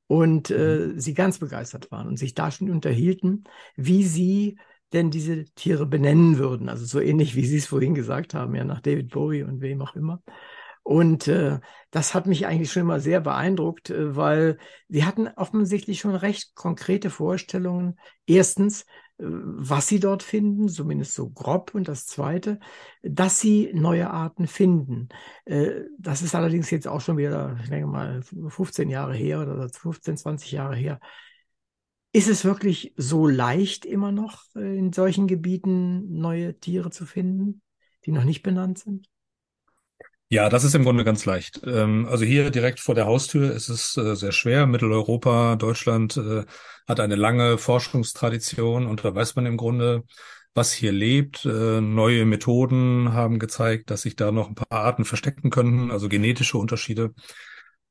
und äh, mhm. sie ganz begeistert waren und sich da schon unterhielten, wie sie denn diese Tiere benennen würden. Also so ähnlich, wie Sie es vorhin gesagt haben, ja, nach David Bowie und wem auch immer. Und äh, das hat mich eigentlich schon immer sehr beeindruckt, äh, weil sie hatten offensichtlich schon recht konkrete Vorstellungen. Erstens, was sie dort finden, zumindest so grob. Und das Zweite, dass sie neue Arten finden. Äh, das ist allerdings jetzt auch schon wieder, ich denke mal, 15 Jahre her oder 15, 20 Jahre her. Ist es wirklich so leicht immer noch äh, in solchen Gebieten neue Tiere zu finden, die noch nicht benannt sind? Ja, das ist im Grunde ganz leicht. Ähm, also hier direkt vor der Haustür ist es äh, sehr schwer. Mitteleuropa, Deutschland äh, hat eine lange Forschungstradition und da weiß man im Grunde, was hier lebt. Neue Methoden haben gezeigt, dass sich da noch ein paar Arten verstecken könnten, also genetische Unterschiede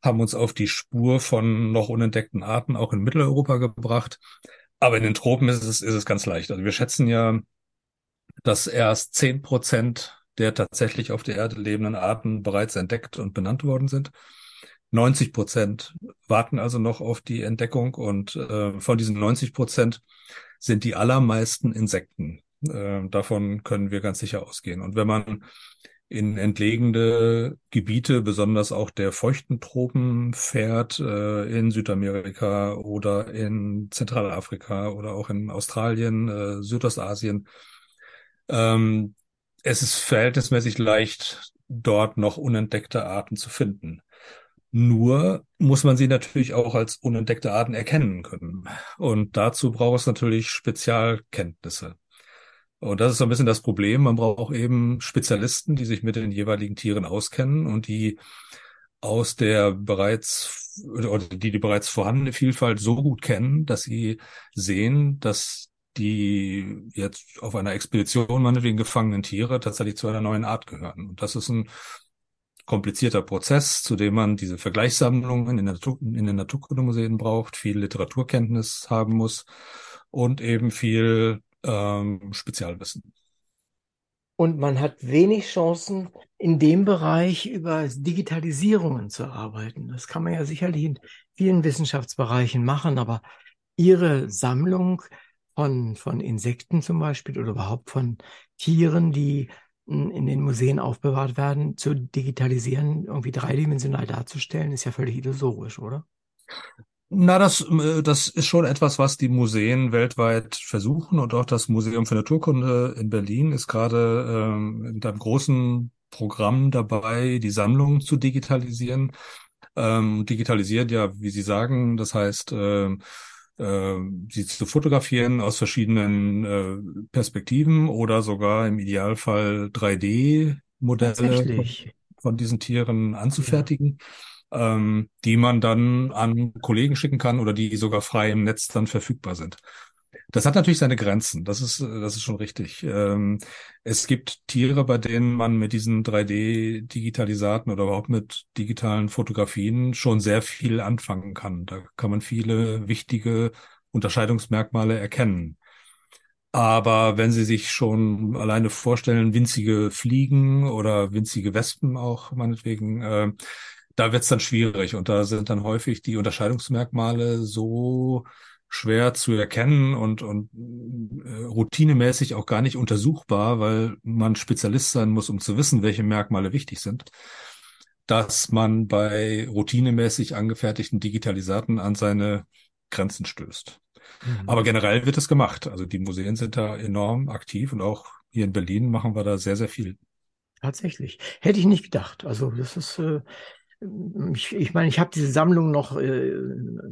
haben uns auf die Spur von noch unentdeckten Arten auch in Mitteleuropa gebracht. Aber in den Tropen ist es, ist es ganz leicht. Also wir schätzen ja, dass erst zehn Prozent der tatsächlich auf der Erde lebenden Arten bereits entdeckt und benannt worden sind. 90 Prozent warten also noch auf die Entdeckung und äh, von diesen 90 Prozent sind die allermeisten Insekten. Äh, davon können wir ganz sicher ausgehen. Und wenn man in entlegene Gebiete, besonders auch der feuchten Tropen fährt, äh, in Südamerika oder in Zentralafrika oder auch in Australien, äh, Südostasien. Ähm, es ist verhältnismäßig leicht, dort noch unentdeckte Arten zu finden. Nur muss man sie natürlich auch als unentdeckte Arten erkennen können. Und dazu braucht es natürlich Spezialkenntnisse. Und das ist so ein bisschen das Problem. Man braucht eben Spezialisten, die sich mit den jeweiligen Tieren auskennen und die aus der bereits oder die die bereits vorhandene Vielfalt so gut kennen, dass sie sehen, dass die jetzt auf einer Expedition meinetwegen gefangenen Tiere tatsächlich zu einer neuen Art gehören. Und das ist ein komplizierter Prozess, zu dem man diese Vergleichssammlungen in, der Natur, in den Naturkundemuseen braucht, viel Literaturkenntnis haben muss und eben viel ähm, Spezialwissen. Und man hat wenig Chancen, in dem Bereich über Digitalisierungen zu arbeiten. Das kann man ja sicherlich in vielen Wissenschaftsbereichen machen, aber Ihre Sammlung von, von Insekten zum Beispiel oder überhaupt von Tieren, die in den Museen aufbewahrt werden, zu digitalisieren, irgendwie dreidimensional darzustellen, ist ja völlig illusorisch, oder? Na, das, äh, das ist schon etwas, was die Museen weltweit versuchen und auch das Museum für Naturkunde in Berlin ist gerade ähm, mit einem großen Programm dabei, die Sammlung zu digitalisieren. Ähm, digitalisiert ja, wie Sie sagen, das heißt, ähm, äh, sie zu fotografieren aus verschiedenen äh, Perspektiven oder sogar im Idealfall 3D-Modelle von, von, diesen Tieren anzufertigen. Ja ähm, die man dann an Kollegen schicken kann oder die sogar frei im Netz dann verfügbar sind. Das hat natürlich seine Grenzen, das ist, das ist schon richtig. Ähm, es gibt Tiere, bei denen man mit diesen 3D-Digitalisaten oder überhaupt mit digitalen Fotografien schon sehr viel anfangen kann. Da kann man viele wichtige Unterscheidungsmerkmale erkennen. Aber wenn Sie sich schon alleine vorstellen, winzige Fliegen oder winzige Wespen auch meinetwegen, äh, da wird es dann schwierig und da sind dann häufig die Unterscheidungsmerkmale so schwer zu erkennen und, und äh, routinemäßig auch gar nicht untersuchbar, weil man Spezialist sein muss, um zu wissen, welche Merkmale wichtig sind, dass man bei routinemäßig angefertigten Digitalisaten an seine Grenzen stößt. Mhm. Aber generell wird es gemacht. Also die Museen sind da enorm aktiv und auch hier in Berlin machen wir da sehr, sehr viel. Tatsächlich. Hätte ich nicht gedacht. Also das ist, äh, ich, ich meine, ich habe diese Sammlung noch äh,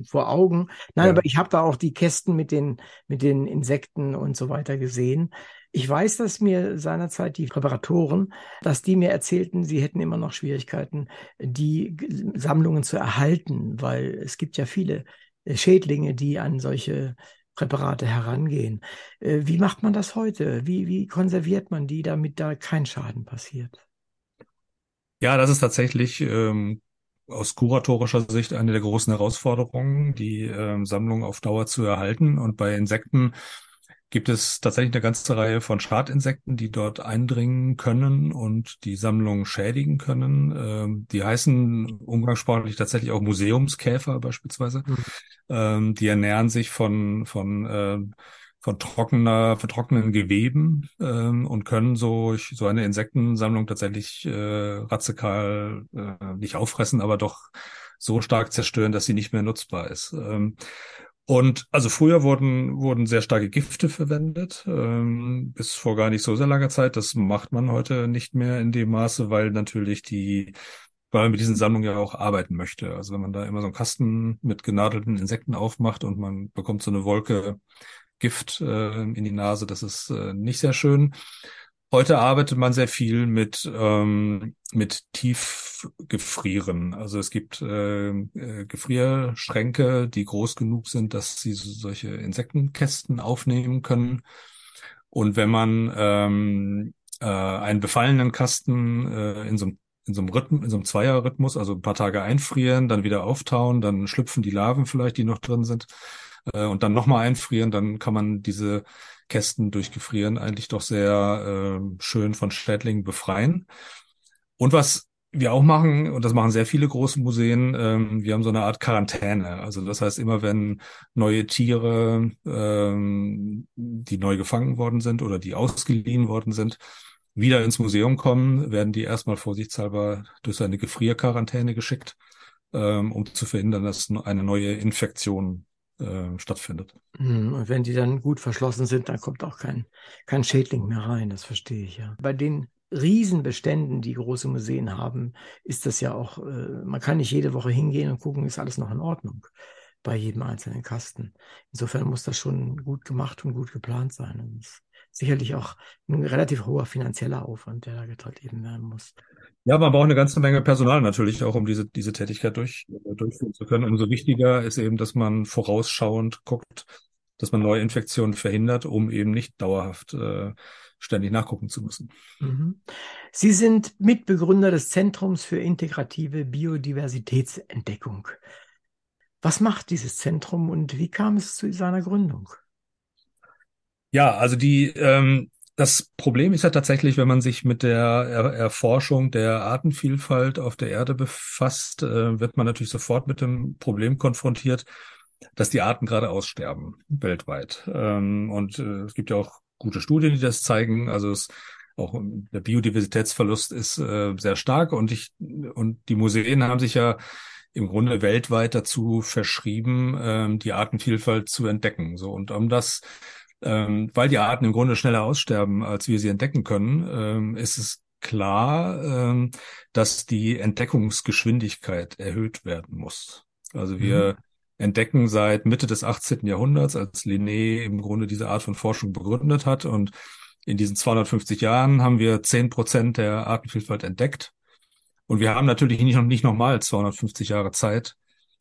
vor Augen. Nein, ja. aber ich habe da auch die Kästen mit den, mit den Insekten und so weiter gesehen. Ich weiß, dass mir seinerzeit die Präparatoren, dass die mir erzählten, sie hätten immer noch Schwierigkeiten, die Sammlungen zu erhalten, weil es gibt ja viele äh, Schädlinge, die an solche Präparate herangehen. Äh, wie macht man das heute? Wie, wie konserviert man die, damit da kein Schaden passiert? Ja, das ist tatsächlich ähm, aus kuratorischer Sicht eine der großen Herausforderungen, die ähm, Sammlung auf Dauer zu erhalten. Und bei Insekten gibt es tatsächlich eine ganze Reihe von Schadinsekten, die dort eindringen können und die Sammlung schädigen können. Ähm, die heißen umgangssprachlich tatsächlich auch Museumskäfer beispielsweise. Mhm. Ähm, die ernähren sich von, von äh, von trockener, von trockenen Geweben ähm, und können so, so eine Insektensammlung tatsächlich äh, radikal äh, nicht auffressen, aber doch so stark zerstören, dass sie nicht mehr nutzbar ist. Ähm, und also früher wurden, wurden sehr starke Gifte verwendet, ähm, bis vor gar nicht so sehr langer Zeit. Das macht man heute nicht mehr in dem Maße, weil natürlich die, weil man mit diesen Sammlungen ja auch arbeiten möchte. Also wenn man da immer so einen Kasten mit genadelten Insekten aufmacht und man bekommt so eine Wolke Gift äh, in die Nase. Das ist äh, nicht sehr schön. Heute arbeitet man sehr viel mit, ähm, mit Tiefgefrieren. Also es gibt äh, äh, Gefrierschränke, die groß genug sind, dass sie solche Insektenkästen aufnehmen können. Und wenn man ähm, äh, einen befallenen Kasten äh, in so einem in so einem Rhythmus, in so einem Zweierrhythmus, also ein paar Tage einfrieren, dann wieder auftauen, dann schlüpfen die Larven vielleicht, die noch drin sind, äh, und dann nochmal einfrieren, dann kann man diese Kästen durch Gefrieren eigentlich doch sehr äh, schön von Schädlingen befreien. Und was wir auch machen, und das machen sehr viele große Museen, ähm, wir haben so eine Art Quarantäne. Also das heißt, immer wenn neue Tiere, ähm, die neu gefangen worden sind oder die ausgeliehen worden sind, wieder ins Museum kommen, werden die erstmal vorsichtshalber durch eine Gefrierquarantäne geschickt, ähm, um zu verhindern, dass eine neue Infektion äh, stattfindet. Hm, und wenn die dann gut verschlossen sind, dann kommt auch kein, kein Schädling mehr rein, das verstehe ich ja. Bei den Riesenbeständen, die große Museen haben, ist das ja auch, äh, man kann nicht jede Woche hingehen und gucken, ist alles noch in Ordnung bei jedem einzelnen Kasten. Insofern muss das schon gut gemacht und gut geplant sein. Und sicherlich auch ein relativ hoher finanzieller Aufwand, der da getrieben werden muss. Ja, man braucht eine ganze Menge Personal natürlich auch, um diese, diese Tätigkeit durch, äh, durchführen zu können. Umso wichtiger ist eben, dass man vorausschauend guckt, dass man neue Infektionen verhindert, um eben nicht dauerhaft äh, ständig nachgucken zu müssen. Mhm. Sie sind Mitbegründer des Zentrums für integrative Biodiversitätsentdeckung. Was macht dieses Zentrum und wie kam es zu seiner Gründung? Ja, also die ähm, das Problem ist ja tatsächlich, wenn man sich mit der er Erforschung der Artenvielfalt auf der Erde befasst, äh, wird man natürlich sofort mit dem Problem konfrontiert, dass die Arten gerade aussterben weltweit. Ähm, und äh, es gibt ja auch gute Studien, die das zeigen. Also es, auch der Biodiversitätsverlust ist äh, sehr stark und ich und die Museen haben sich ja im Grunde weltweit dazu verschrieben, ähm, die Artenvielfalt zu entdecken. So und um das, ähm, weil die Arten im Grunde schneller aussterben, als wir sie entdecken können, ähm, ist es klar, ähm, dass die Entdeckungsgeschwindigkeit erhöht werden muss. Also wir mhm entdecken seit Mitte des 18. Jahrhunderts, als Linné im Grunde diese Art von Forschung begründet hat. Und in diesen 250 Jahren haben wir 10 Prozent der Artenvielfalt entdeckt. Und wir haben natürlich nicht, noch nicht nochmal 250 Jahre Zeit,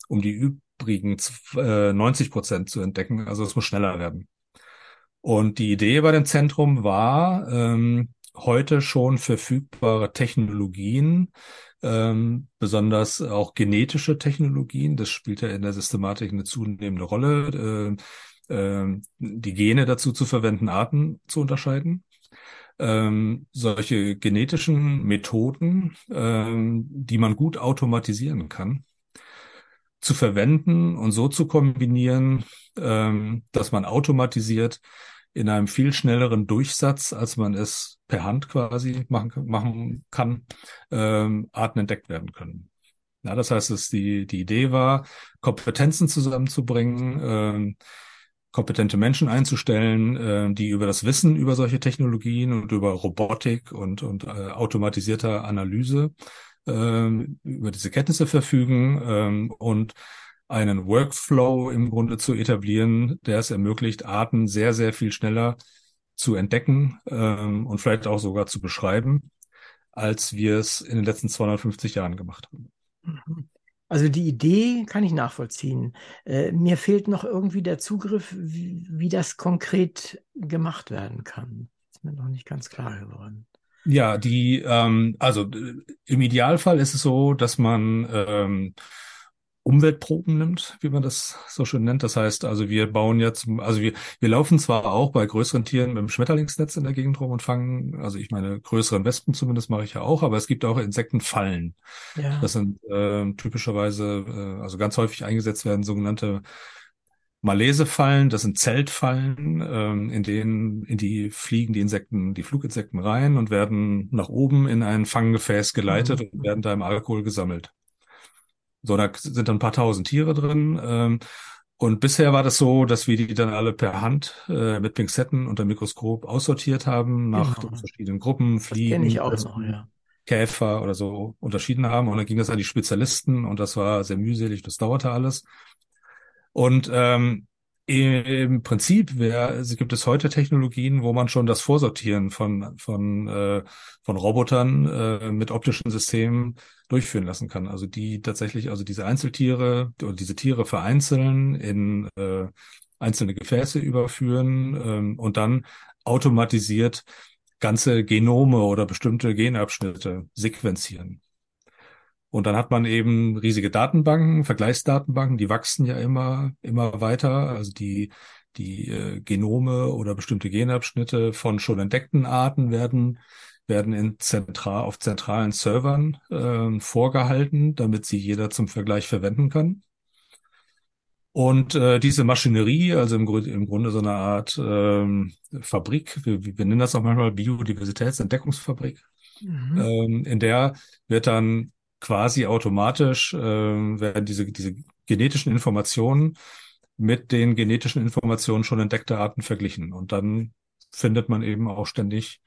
um die übrigen 90 Prozent zu entdecken. Also es muss schneller werden. Und die Idee bei dem Zentrum war, ähm, heute schon verfügbare Technologien ähm, besonders auch genetische Technologien, das spielt ja in der Systematik eine zunehmende Rolle, äh, äh, die Gene dazu zu verwenden, Arten zu unterscheiden. Ähm, solche genetischen Methoden, ähm, die man gut automatisieren kann, zu verwenden und so zu kombinieren, ähm, dass man automatisiert in einem viel schnelleren Durchsatz, als man es per Hand quasi machen, machen kann, ähm, Arten entdeckt werden können. Ja, das heißt, dass die, die Idee war, Kompetenzen zusammenzubringen, ähm, kompetente Menschen einzustellen, äh, die über das Wissen über solche Technologien und über Robotik und, und äh, automatisierter Analyse äh, über diese Kenntnisse verfügen ähm, und einen Workflow im Grunde zu etablieren, der es ermöglicht, Arten sehr, sehr viel schneller zu entdecken ähm, und vielleicht auch sogar zu beschreiben, als wir es in den letzten 250 Jahren gemacht haben. Mhm. Also die Idee kann ich nachvollziehen. Äh, mir fehlt noch irgendwie der Zugriff, wie, wie das konkret gemacht werden kann. ist mir noch nicht ganz klar geworden. Ja, die, ähm, also im Idealfall ist es so, dass man ähm, Umweltproben nimmt, wie man das so schön nennt. Das heißt, also wir bauen jetzt, also wir, wir laufen zwar auch bei größeren Tieren mit dem Schmetterlingsnetz in der Gegend rum und fangen, also ich meine, größeren Wespen zumindest mache ich ja auch, aber es gibt auch Insektenfallen. Ja. Das sind äh, typischerweise, äh, also ganz häufig eingesetzt werden sogenannte Malesefallen, das sind Zeltfallen, ähm, in denen in die fliegen die Insekten, die Fluginsekten rein und werden nach oben in ein Fanggefäß geleitet mhm. und werden da im Alkohol gesammelt. So, da sind dann ein paar tausend Tiere drin. Ähm, und bisher war das so, dass wir die dann alle per Hand äh, mit Pinzetten unter Mikroskop aussortiert haben, nach genau. verschiedenen Gruppen, Fliegen, noch, ja. Käfer oder so unterschieden haben. Und dann ging das an die Spezialisten und das war sehr mühselig, das dauerte alles. Und ähm, im Prinzip wär, also gibt es heute Technologien, wo man schon das Vorsortieren von von äh, von Robotern äh, mit optischen Systemen durchführen lassen kann. Also die tatsächlich, also diese Einzeltiere oder diese Tiere vereinzeln in äh, einzelne Gefäße überführen ähm, und dann automatisiert ganze Genome oder bestimmte Genabschnitte sequenzieren. Und dann hat man eben riesige Datenbanken, Vergleichsdatenbanken, die wachsen ja immer, immer weiter. Also die, die äh, Genome oder bestimmte Genabschnitte von schon entdeckten Arten werden, werden in zentral, auf zentralen Servern äh, vorgehalten, damit sie jeder zum Vergleich verwenden kann. Und äh, diese Maschinerie, also im, im Grunde so eine Art ähm, Fabrik, wir, wir nennen das auch manchmal Biodiversitätsentdeckungsfabrik, mhm. ähm, in der wird dann quasi automatisch äh, werden diese, diese genetischen Informationen mit den genetischen Informationen schon entdeckter Arten verglichen. Und dann findet man eben auch ständig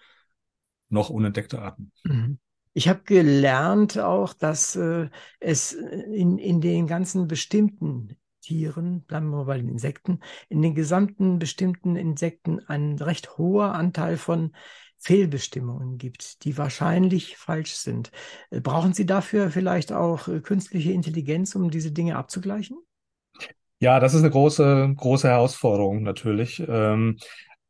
noch unentdeckte Arten. Mhm. Ich habe gelernt auch, dass äh, es in, in den ganzen bestimmten Tieren, bleiben wir bei den Insekten, in den gesamten bestimmten Insekten ein recht hoher Anteil von Fehlbestimmungen gibt, die wahrscheinlich falsch sind. Äh, brauchen Sie dafür vielleicht auch äh, künstliche Intelligenz, um diese Dinge abzugleichen? Ja, das ist eine große, große Herausforderung natürlich. Ähm,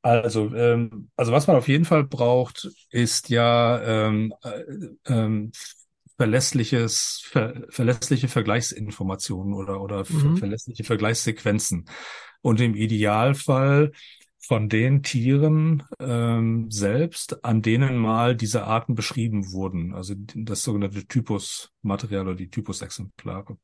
also, ähm, also was man auf jeden Fall braucht, ist ja ähm, äh, ähm, verlässliches, ver, verlässliche Vergleichsinformationen oder, oder mhm. verlässliche Vergleichssequenzen. Und im Idealfall von den Tieren ähm, selbst, an denen mal diese Arten beschrieben wurden, also das sogenannte Typusmaterial oder die Typusexemplare.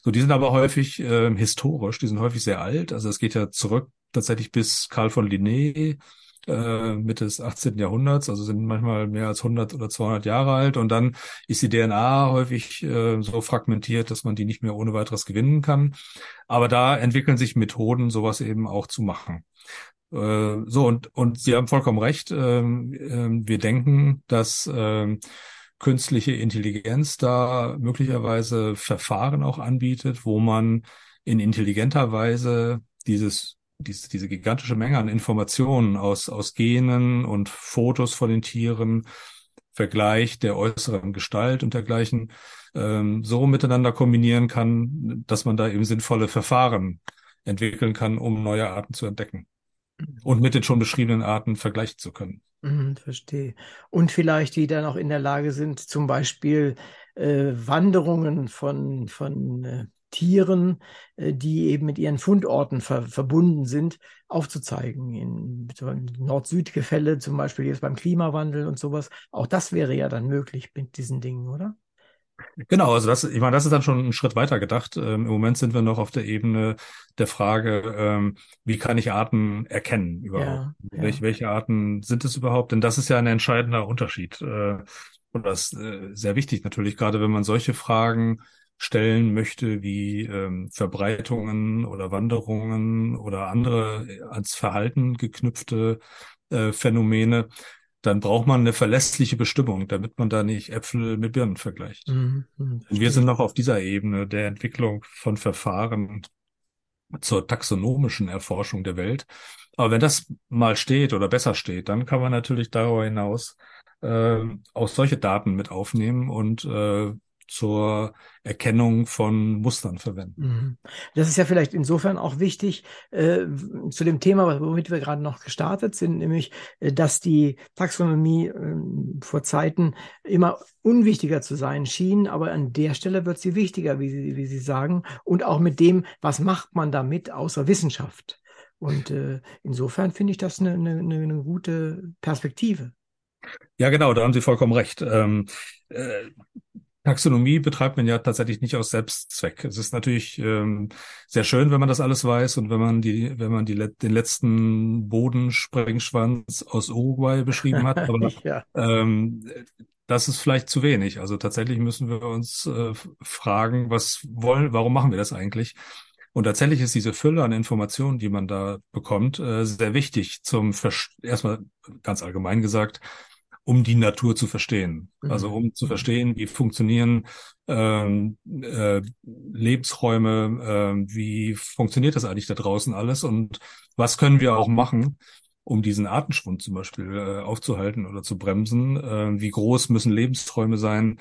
So, die sind aber häufig äh, historisch, die sind häufig sehr alt. Also es geht ja zurück tatsächlich bis Karl von Linné, äh, Mitte des 18. Jahrhunderts, also sind manchmal mehr als 100 oder 200 Jahre alt. Und dann ist die DNA häufig äh, so fragmentiert, dass man die nicht mehr ohne weiteres gewinnen kann. Aber da entwickeln sich Methoden, sowas eben auch zu machen. Äh, so, und, und Sie haben vollkommen recht. Ähm, ähm, wir denken, dass ähm, künstliche Intelligenz da möglicherweise Verfahren auch anbietet, wo man in intelligenter Weise dieses diese, diese gigantische Menge an Informationen aus, aus Genen und Fotos von den Tieren, Vergleich der äußeren Gestalt und dergleichen, ähm, so miteinander kombinieren kann, dass man da eben sinnvolle Verfahren entwickeln kann, um neue Arten zu entdecken und mit den schon beschriebenen Arten vergleichen zu können. Mhm, verstehe. Und vielleicht die dann auch in der Lage sind, zum Beispiel äh, Wanderungen von, von äh, Tieren, äh, die eben mit ihren Fundorten ver verbunden sind, aufzuzeigen. In, in Nord-Süd-Gefälle zum Beispiel jetzt beim Klimawandel und sowas. Auch das wäre ja dann möglich mit diesen Dingen, oder? Genau, also das, ich meine, das ist dann schon ein Schritt weiter gedacht. Ähm, Im Moment sind wir noch auf der Ebene der Frage, ähm, wie kann ich Arten erkennen überhaupt? Ja, Welche, ja. welche Arten sind es überhaupt? Denn das ist ja ein entscheidender Unterschied. Äh, und das ist äh, sehr wichtig natürlich, gerade wenn man solche Fragen stellen möchte, wie ähm, Verbreitungen oder Wanderungen oder andere äh, ans Verhalten geknüpfte äh, Phänomene dann braucht man eine verlässliche Bestimmung, damit man da nicht Äpfel mit Birnen vergleicht. Mhm, mhm wir sind noch auf dieser Ebene der Entwicklung von Verfahren zur taxonomischen Erforschung der Welt. Aber wenn das mal steht oder besser steht, dann kann man natürlich darüber hinaus äh, auch solche Daten mit aufnehmen und äh, zur Erkennung von Mustern verwenden. Mhm. Das ist ja vielleicht insofern auch wichtig äh, zu dem Thema, womit wir gerade noch gestartet sind, nämlich, äh, dass die Taxonomie äh, vor Zeiten immer unwichtiger zu sein schien, aber an der Stelle wird sie wichtiger, wie Sie, wie Sie sagen, und auch mit dem, was macht man damit außer Wissenschaft. Und äh, insofern finde ich das eine, eine, eine gute Perspektive. Ja, genau, da haben Sie vollkommen recht. Ähm, äh, Taxonomie betreibt man ja tatsächlich nicht aus Selbstzweck. Es ist natürlich ähm, sehr schön, wenn man das alles weiß und wenn man die, wenn man die den letzten Bodensprengschwanz aus Uruguay beschrieben hat. Aber *laughs* ja. ähm, das ist vielleicht zu wenig. Also tatsächlich müssen wir uns äh, fragen, was wollen, warum machen wir das eigentlich? Und tatsächlich ist diese Fülle an Informationen, die man da bekommt, äh, sehr wichtig zum Verst erstmal ganz allgemein gesagt um die Natur zu verstehen. Mhm. Also um zu verstehen, wie funktionieren ähm, äh, Lebensräume, äh, wie funktioniert das eigentlich da draußen alles und was können wir auch machen, um diesen Artenschwund zum Beispiel äh, aufzuhalten oder zu bremsen. Äh, wie groß müssen Lebensräume sein,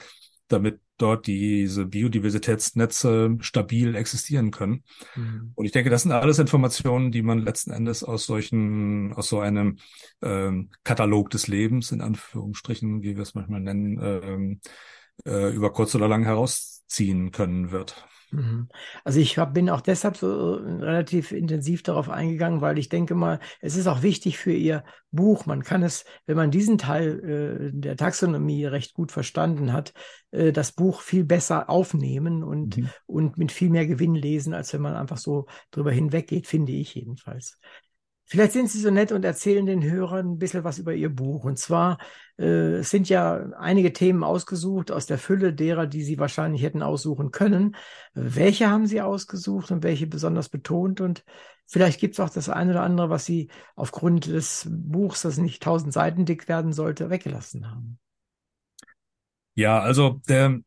damit dort diese Biodiversitätsnetze stabil existieren können. Mhm. Und ich denke, das sind alles Informationen, die man letzten Endes aus solchen, aus so einem ähm, Katalog des Lebens, in Anführungsstrichen, wie wir es manchmal nennen, ähm, äh, über kurz oder lang herausziehen können wird. Mhm. Also ich hab, bin auch deshalb so äh, relativ intensiv darauf eingegangen, weil ich denke mal, es ist auch wichtig für Ihr Buch. Man kann es, wenn man diesen Teil äh, der Taxonomie recht gut verstanden hat, äh, das Buch viel besser aufnehmen und, mhm. und mit viel mehr Gewinn lesen, als wenn man einfach so drüber hinweggeht, finde ich jedenfalls. Vielleicht sind Sie so nett und erzählen den Hörern ein bisschen was über Ihr Buch. Und zwar äh, sind ja einige Themen ausgesucht aus der Fülle derer, die Sie wahrscheinlich hätten aussuchen können. Welche haben Sie ausgesucht und welche besonders betont? Und vielleicht gibt es auch das eine oder andere, was Sie aufgrund des Buchs, das nicht tausend Seiten dick werden sollte, weggelassen haben. Ja, also der,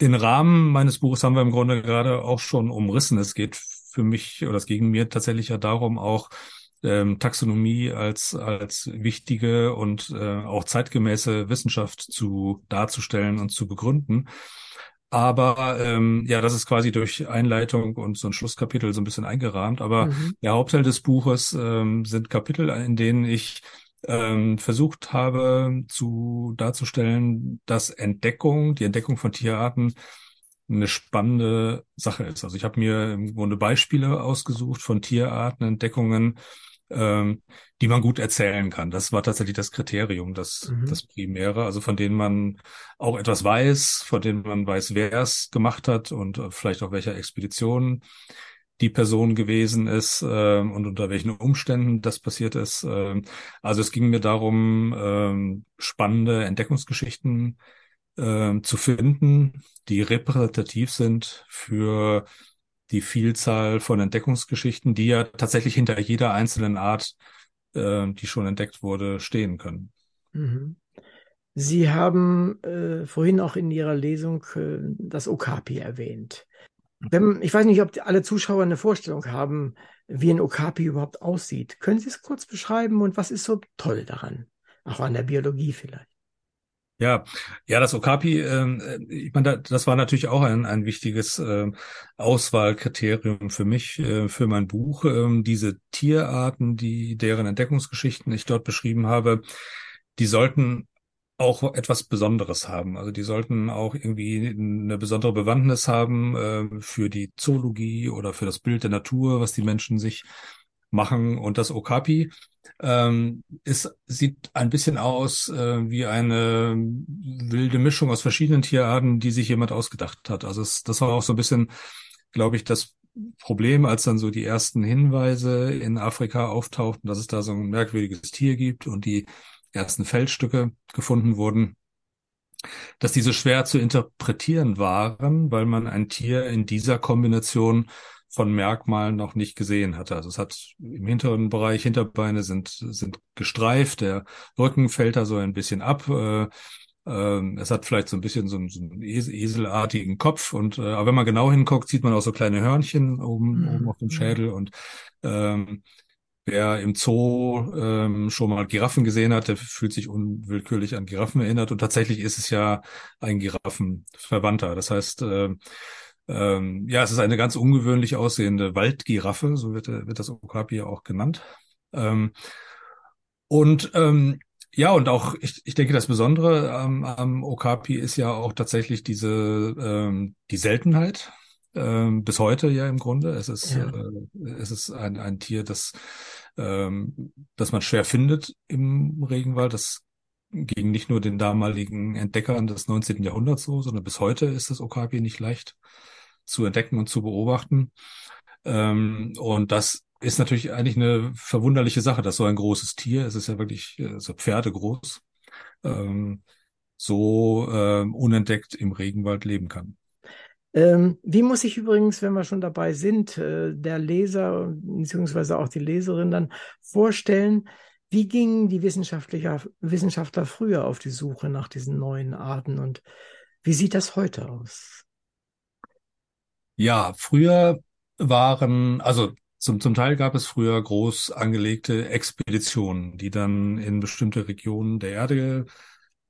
den Rahmen meines Buches haben wir im Grunde gerade auch schon umrissen. Es geht für mich oder es ging mir tatsächlich ja darum, auch ähm, Taxonomie als, als wichtige und äh, auch zeitgemäße Wissenschaft zu darzustellen und zu begründen. Aber ähm, ja, das ist quasi durch Einleitung und so ein Schlusskapitel so ein bisschen eingerahmt. Aber mhm. der Hauptteil des Buches ähm, sind Kapitel, in denen ich ähm, versucht habe zu darzustellen, dass Entdeckung, die Entdeckung von Tierarten eine spannende Sache ist. Also ich habe mir im Grunde Beispiele ausgesucht von Tierarten, Entdeckungen, ähm, die man gut erzählen kann. Das war tatsächlich das Kriterium, das, mhm. das Primäre, also von denen man auch etwas weiß, von denen man weiß, wer es gemacht hat und äh, vielleicht auch welcher Expedition die Person gewesen ist äh, und unter welchen Umständen das passiert ist. Äh, also es ging mir darum, äh, spannende Entdeckungsgeschichten äh, zu finden, die repräsentativ sind für die Vielzahl von Entdeckungsgeschichten, die ja tatsächlich hinter jeder einzelnen Art, äh, die schon entdeckt wurde, stehen können. Mhm. Sie haben äh, vorhin auch in Ihrer Lesung äh, das Okapi erwähnt. Wenn, ich weiß nicht, ob alle Zuschauer eine Vorstellung haben, wie ein Okapi überhaupt aussieht. Können Sie es kurz beschreiben und was ist so toll daran? Auch an der Biologie vielleicht. Ja, ja, das Okapi, äh, ich meine, das war natürlich auch ein, ein wichtiges äh, Auswahlkriterium für mich, äh, für mein Buch. Ähm, diese Tierarten, die deren Entdeckungsgeschichten ich dort beschrieben habe, die sollten auch etwas Besonderes haben. Also die sollten auch irgendwie eine besondere Bewandtnis haben äh, für die Zoologie oder für das Bild der Natur, was die Menschen sich machen. Und das Okapi ähm, ist, sieht ein bisschen aus äh, wie eine wilde Mischung aus verschiedenen Tierarten, die sich jemand ausgedacht hat. Also es, das war auch so ein bisschen, glaube ich, das Problem, als dann so die ersten Hinweise in Afrika auftauchten, dass es da so ein merkwürdiges Tier gibt und die ersten Feldstücke gefunden wurden, dass diese schwer zu interpretieren waren, weil man ein Tier in dieser Kombination von Merkmalen noch nicht gesehen hatte. Also es hat im hinteren Bereich, Hinterbeine sind, sind gestreift, der Rücken fällt da so ein bisschen ab. Äh, äh, es hat vielleicht so ein bisschen so, einen, so einen eselartigen Kopf und äh, aber wenn man genau hinguckt, sieht man auch so kleine Hörnchen oben, mhm. oben auf dem Schädel und ähm, Wer im Zoo ähm, schon mal Giraffen gesehen hat, der fühlt sich unwillkürlich an Giraffen erinnert. Und tatsächlich ist es ja ein Giraffenverwandter. Das heißt, äh, ähm, ja, es ist eine ganz ungewöhnlich aussehende Waldgiraffe, so wird, wird das Okapi ja auch genannt. Ähm, und ähm, ja, und auch, ich, ich denke, das Besondere am, am Okapi ist ja auch tatsächlich diese ähm, die Seltenheit. Ähm, bis heute ja im Grunde. Es ist, ja. äh, es ist ein, ein Tier, das, ähm, das man schwer findet im Regenwald. Das ging nicht nur den damaligen Entdeckern des 19. Jahrhunderts so, sondern bis heute ist das Okapi nicht leicht zu entdecken und zu beobachten. Ähm, und das ist natürlich eigentlich eine verwunderliche Sache, dass so ein großes Tier, es ist ja wirklich äh, so Pferde groß, ähm, so ähm, unentdeckt im Regenwald leben kann. Ähm, wie muss ich übrigens, wenn wir schon dabei sind, äh, der Leser bzw. auch die Leserin dann vorstellen, wie gingen die Wissenschaftler, Wissenschaftler früher auf die Suche nach diesen neuen Arten und wie sieht das heute aus? Ja, früher waren, also zum, zum Teil gab es früher groß angelegte Expeditionen, die dann in bestimmte Regionen der Erde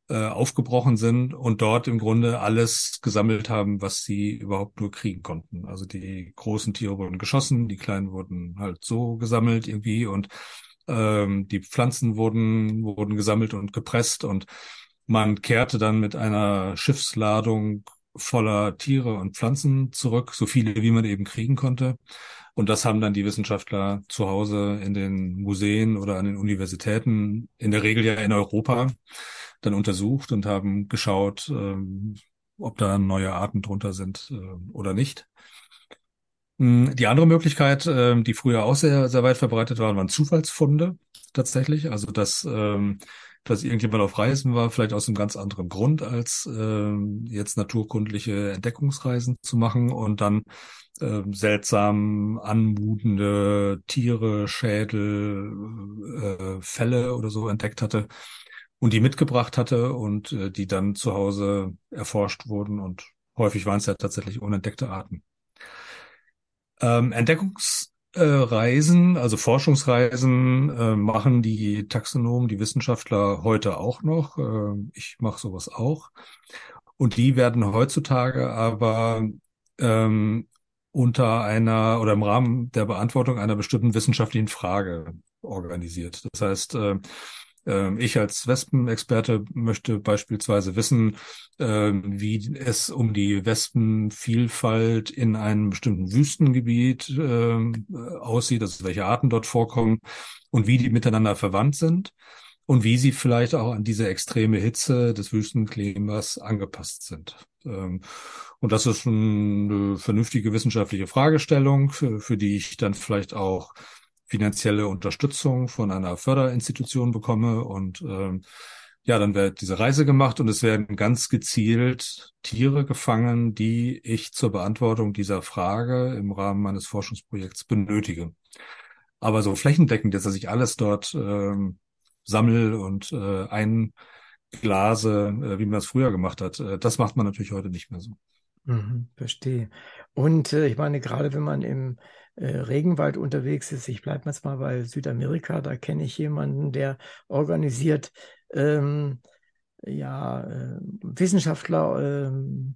äh, aufgebrochen sind und dort im Grunde alles gesammelt haben, was sie überhaupt nur kriegen konnten. Also die großen Tiere wurden geschossen, die kleinen wurden halt so gesammelt irgendwie und ähm, die Pflanzen wurden, wurden gesammelt und gepresst und man kehrte dann mit einer Schiffsladung voller Tiere und Pflanzen zurück, so viele wie man eben kriegen konnte. Und das haben dann die Wissenschaftler zu Hause in den Museen oder an den Universitäten, in der Regel ja in Europa, dann untersucht und haben geschaut, ähm, ob da neue Arten drunter sind äh, oder nicht. Hm, die andere Möglichkeit, äh, die früher auch sehr, sehr weit verbreitet war, waren Zufallsfunde tatsächlich. Also dass, ähm, dass irgendjemand auf Reisen war, vielleicht aus einem ganz anderen Grund, als äh, jetzt naturkundliche Entdeckungsreisen zu machen und dann äh, seltsam anmutende Tiere, Schädel, äh, Fälle oder so entdeckt hatte und die mitgebracht hatte und äh, die dann zu Hause erforscht wurden und häufig waren es ja tatsächlich unentdeckte Arten. Ähm, Entdeckungsreisen, also Forschungsreisen, äh, machen die Taxonomen, die Wissenschaftler heute auch noch. Äh, ich mache sowas auch. Und die werden heutzutage aber ähm, unter einer oder im Rahmen der Beantwortung einer bestimmten wissenschaftlichen Frage organisiert. Das heißt, äh, ich als Wespenexperte möchte beispielsweise wissen, ähm, wie es um die Wespenvielfalt in einem bestimmten Wüstengebiet ähm, aussieht, also welche Arten dort vorkommen und wie die miteinander verwandt sind und wie sie vielleicht auch an diese extreme Hitze des Wüstenklimas angepasst sind. Und das ist eine vernünftige wissenschaftliche Fragestellung, für die ich dann vielleicht auch finanzielle Unterstützung von einer Förderinstitution bekomme und ähm, ja, dann wird diese Reise gemacht und es werden ganz gezielt Tiere gefangen, die ich zur Beantwortung dieser Frage im Rahmen meines Forschungsprojekts benötige. Aber so flächendeckend, dass ich alles dort ähm, sammel und äh, einglase, äh, wie man das früher gemacht hat, äh, das macht man natürlich heute nicht mehr so. Mhm, verstehe. Und äh, ich meine, gerade wenn man im äh, Regenwald unterwegs ist, ich bleibe jetzt mal bei Südamerika, da kenne ich jemanden, der organisiert ähm, ja, äh, Wissenschaftler äh,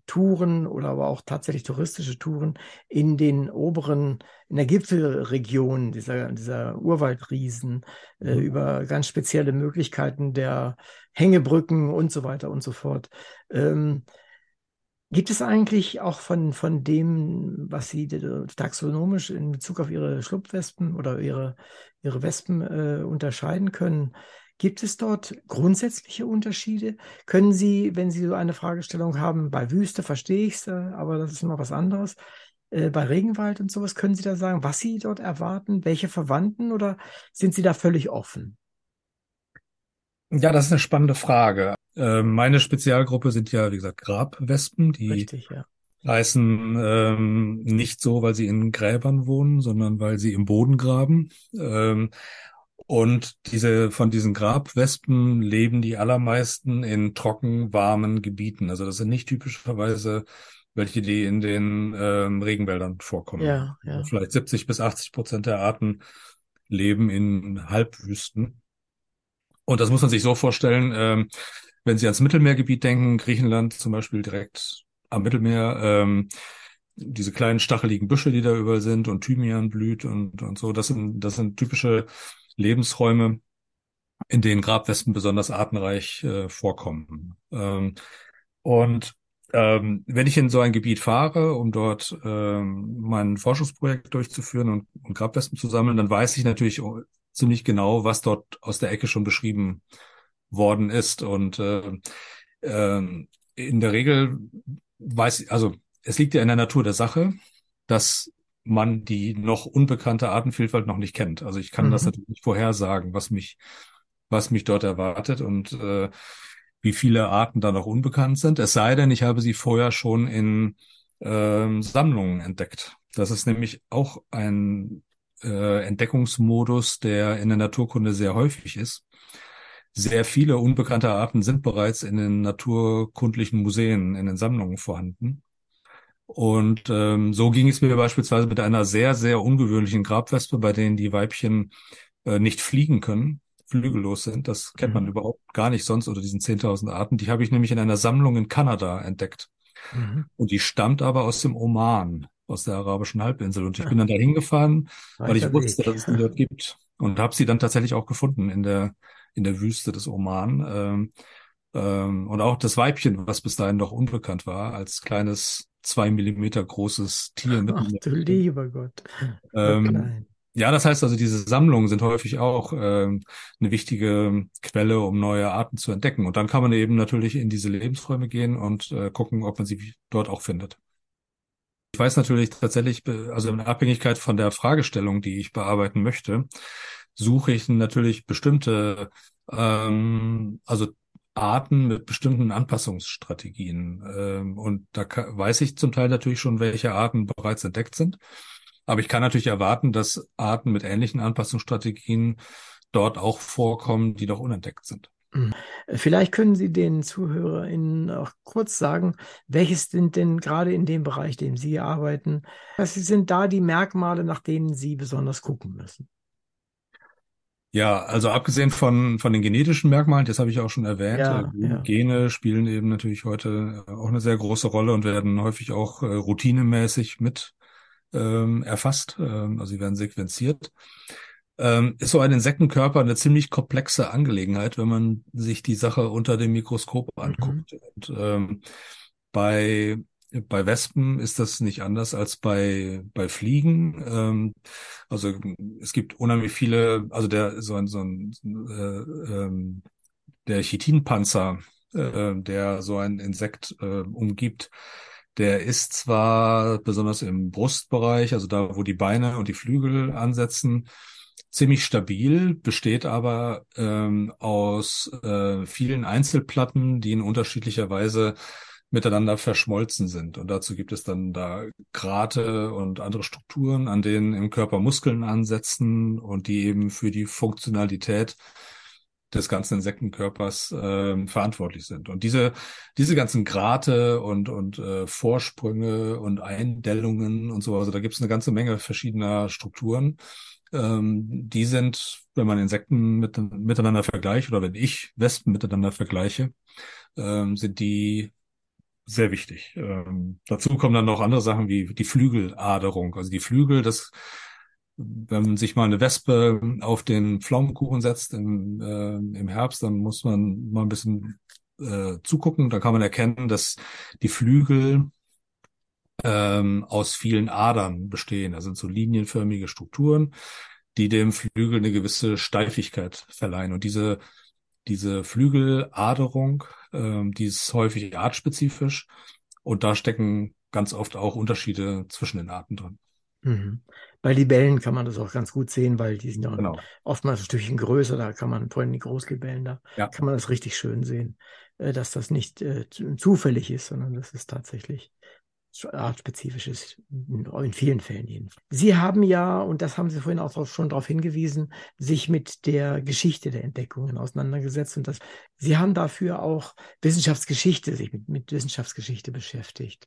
Touren oder aber auch tatsächlich touristische Touren in den oberen, in der Gipfelregion dieser, dieser Urwaldriesen äh, mhm. über ganz spezielle Möglichkeiten der Hängebrücken und so weiter und so fort. Ähm, Gibt es eigentlich auch von, von dem, was Sie taxonomisch in Bezug auf Ihre Schlupfwespen oder Ihre, Ihre Wespen äh, unterscheiden können, gibt es dort grundsätzliche Unterschiede? Können Sie, wenn Sie so eine Fragestellung haben, bei Wüste verstehe ich es, aber das ist noch was anderes, äh, bei Regenwald und sowas, können Sie da sagen, was Sie dort erwarten, welche Verwandten oder sind Sie da völlig offen? Ja, das ist eine spannende Frage. Ähm, meine Spezialgruppe sind ja, wie gesagt, Grabwespen, die Richtig, ja. heißen ähm, nicht so, weil sie in Gräbern wohnen, sondern weil sie im Boden graben. Ähm, und diese, von diesen Grabwespen leben die allermeisten in trocken, warmen Gebieten. Also das sind nicht typischerweise welche, die in den ähm, Regenwäldern vorkommen. Ja, ja. Vielleicht 70 bis 80 Prozent der Arten leben in Halbwüsten. Und das muss man sich so vorstellen, ähm, wenn Sie ans Mittelmeergebiet denken, Griechenland zum Beispiel direkt am Mittelmeer, ähm, diese kleinen stacheligen Büsche, die da überall sind und Thymian blüht und, und so, das sind, das sind typische Lebensräume, in denen Grabwespen besonders artenreich äh, vorkommen. Ähm, und ähm, wenn ich in so ein Gebiet fahre, um dort ähm, mein Forschungsprojekt durchzuführen und, und Grabwespen zu sammeln, dann weiß ich natürlich ziemlich genau, was dort aus der Ecke schon beschrieben worden ist. Und äh, äh, in der Regel weiß, also es liegt ja in der Natur der Sache, dass man die noch unbekannte Artenvielfalt noch nicht kennt. Also ich kann mhm. das natürlich nicht vorhersagen, was mich, was mich dort erwartet und äh, wie viele Arten da noch unbekannt sind. Es sei denn, ich habe sie vorher schon in äh, Sammlungen entdeckt. Das ist nämlich auch ein äh, Entdeckungsmodus, der in der Naturkunde sehr häufig ist. Sehr viele unbekannte Arten sind bereits in den naturkundlichen Museen, in den Sammlungen vorhanden. Und ähm, so ging es mir beispielsweise mit einer sehr, sehr ungewöhnlichen Grabwespe, bei denen die Weibchen äh, nicht fliegen können, flügellos sind. Das kennt man mhm. überhaupt gar nicht sonst unter diesen 10.000 Arten. Die habe ich nämlich in einer Sammlung in Kanada entdeckt. Mhm. Und die stammt aber aus dem Oman, aus der arabischen Halbinsel. Und ich bin dann da hingefahren, weil ich wusste, dass es die dort gibt. Und habe sie dann tatsächlich auch gefunden in der in der Wüste des Oman. Ähm, Ähm, und auch das Weibchen, was bis dahin noch unbekannt war, als kleines zwei Millimeter großes Tier. Ach du lieber Gott. Ähm, ja, das heißt also, diese Sammlungen sind häufig auch ähm, eine wichtige Quelle, um neue Arten zu entdecken. Und dann kann man eben natürlich in diese Lebensräume gehen und äh, gucken, ob man sie dort auch findet. Ich weiß natürlich tatsächlich, also in Abhängigkeit von der Fragestellung, die ich bearbeiten möchte, suche ich natürlich bestimmte, ähm, also Arten mit bestimmten Anpassungsstrategien. Ähm, und da weiß ich zum Teil natürlich schon, welche Arten bereits entdeckt sind. Aber ich kann natürlich erwarten, dass Arten mit ähnlichen Anpassungsstrategien dort auch vorkommen, die noch unentdeckt sind. Mhm. Vielleicht können Sie den ZuhörerInnen auch kurz sagen, welches sind denn gerade in dem Bereich, in dem Sie arbeiten, was sind da die Merkmale, nach denen Sie besonders gucken müssen? Ja, also abgesehen von, von den genetischen Merkmalen, das habe ich auch schon erwähnt, Ja, äh, ja. Gene spielen eben natürlich heute äh, auch eine sehr große Rolle und werden häufig auch äh, routinemäßig mit ähm, erfasst, ähm, also sie werden sequenziert. Ähm, ist so ein Insektenkörper eine ziemlich komplexe Angelegenheit, wenn man sich die Sache unter dem Mikroskop anguckt. Und ähm, bei bei Wespen ist das nicht anders als bei, bei Fliegen. Ähm, also es gibt unheimlich viele, also der so ein, so ein äh, ähm, der Chitinpanzer, äh, der so ein Insekt äh, umgibt, der ist zwar besonders im Brustbereich, also da, wo die Beine und die Flügel ansetzen, ziemlich stabil, besteht aber ähm, aus äh, vielen Einzelplatten, die in unterschiedlicher Weise miteinander verschmolzen sind. Und dazu gibt es dann da Grate und andere Strukturen, an denen im Körper Muskeln ansetzen und die eben für die Funktionalität des ganzen Insektenkörpers äh, verantwortlich sind. Und diese, diese ganzen Grate und, und äh, Vorsprünge und Eindellungen und so, also da gibt es eine ganze Menge verschiedener Strukturen. Ähm, die sind, wenn man Insekten mit, miteinander vergleicht oder wenn ich Wespen miteinander vergleiche, ähm, sind die sehr wichtig. Ähm, dazu kommen dann noch andere Sachen wie die Flügeladerung. Also die Flügel, das, wenn man sich mal eine Wespe auf den Pflaumenkuchen setzt im, äh, im Herbst, dann muss man mal ein bisschen äh, zugucken. Da kann man erkennen, dass die Flügel ähm, aus vielen Adern bestehen. Das sind so linienförmige Strukturen, die dem Flügel eine gewisse Steifigkeit verleihen. Und diese diese Flügeladerung, ähm, die ist häufig artspezifisch und da stecken ganz oft auch Unterschiede zwischen den Arten drin. Mhm. Bei Libellen kann man das auch ganz gut sehen, weil die sind ja Genau. oftmals ein Stückchen größer, da kann man, vor allem die Großlibellen, da Ja. kann man das richtig schön sehen, äh, dass das nicht äh, zu- zufällig ist, sondern das ist tatsächlich artspezifisches, in vielen Fällen jedenfalls. Sie haben ja, und das haben Sie vorhin auch schon darauf hingewiesen, sich mit der Geschichte der Entdeckungen auseinandergesetzt und das, Sie haben dafür auch Wissenschaftsgeschichte, sich mit, mit Wissenschaftsgeschichte beschäftigt.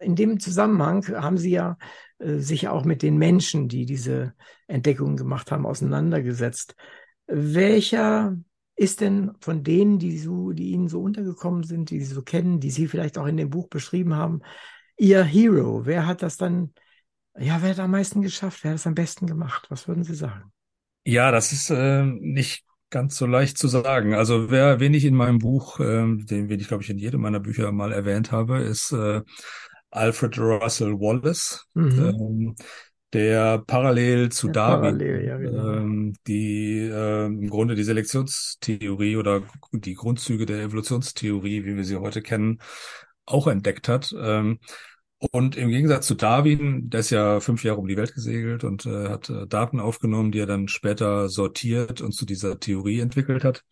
In dem Zusammenhang haben Sie ja äh, sich auch mit den Menschen, die diese Entdeckungen gemacht haben, auseinandergesetzt. Welcher ist denn von denen, die so, die Ihnen so untergekommen sind, die Sie so kennen, die Sie vielleicht auch in dem Buch beschrieben haben, Ihr Hero? Wer hat das dann, ja, wer hat am meisten geschafft? Wer hat es am besten gemacht? Was würden Sie sagen? Ja, das ist äh, nicht ganz so leicht zu sagen. Also wer, wen ich in meinem Buch, ähm, den, wen ich glaube ich in jedem meiner Bücher mal erwähnt habe, ist äh, Alfred Russel Wallace, Mhm. ähm, der parallel zu Ja, Darwin parallel, ja, genau. ähm, die äh, im Grunde die Selektionstheorie oder die Grundzüge der Evolutionstheorie, wie wir sie heute kennen, auch entdeckt hat. Ähm, und im Gegensatz zu Darwin, der ist ja fünf Jahre um die Welt gesegelt und äh, hat äh, Daten aufgenommen, die er dann später sortiert und zu dieser Theorie entwickelt hat,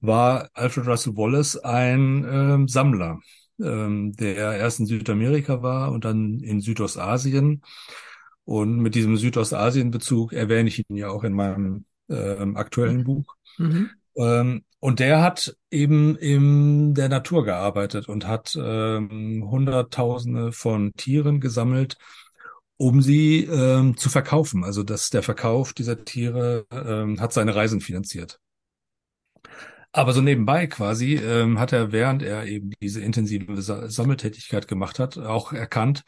war Alfred Russel Wallace ein ähm, Sammler, ähm, der erst in Südamerika war und dann in Südostasien. Und mit diesem Südostasien-Bezug erwähne ich ihn ja auch in meinem ähm, aktuellen Buch. Mhm. Ähm, und der hat eben in der Natur gearbeitet und hat ähm, Hunderttausende von Tieren gesammelt, um sie ähm, zu verkaufen. Also dass der Verkauf dieser Tiere ähm, hat seine Reisen finanziert. Aber so nebenbei quasi ähm, hat er, während er eben diese intensive Sa Sammeltätigkeit gemacht hat, auch erkannt,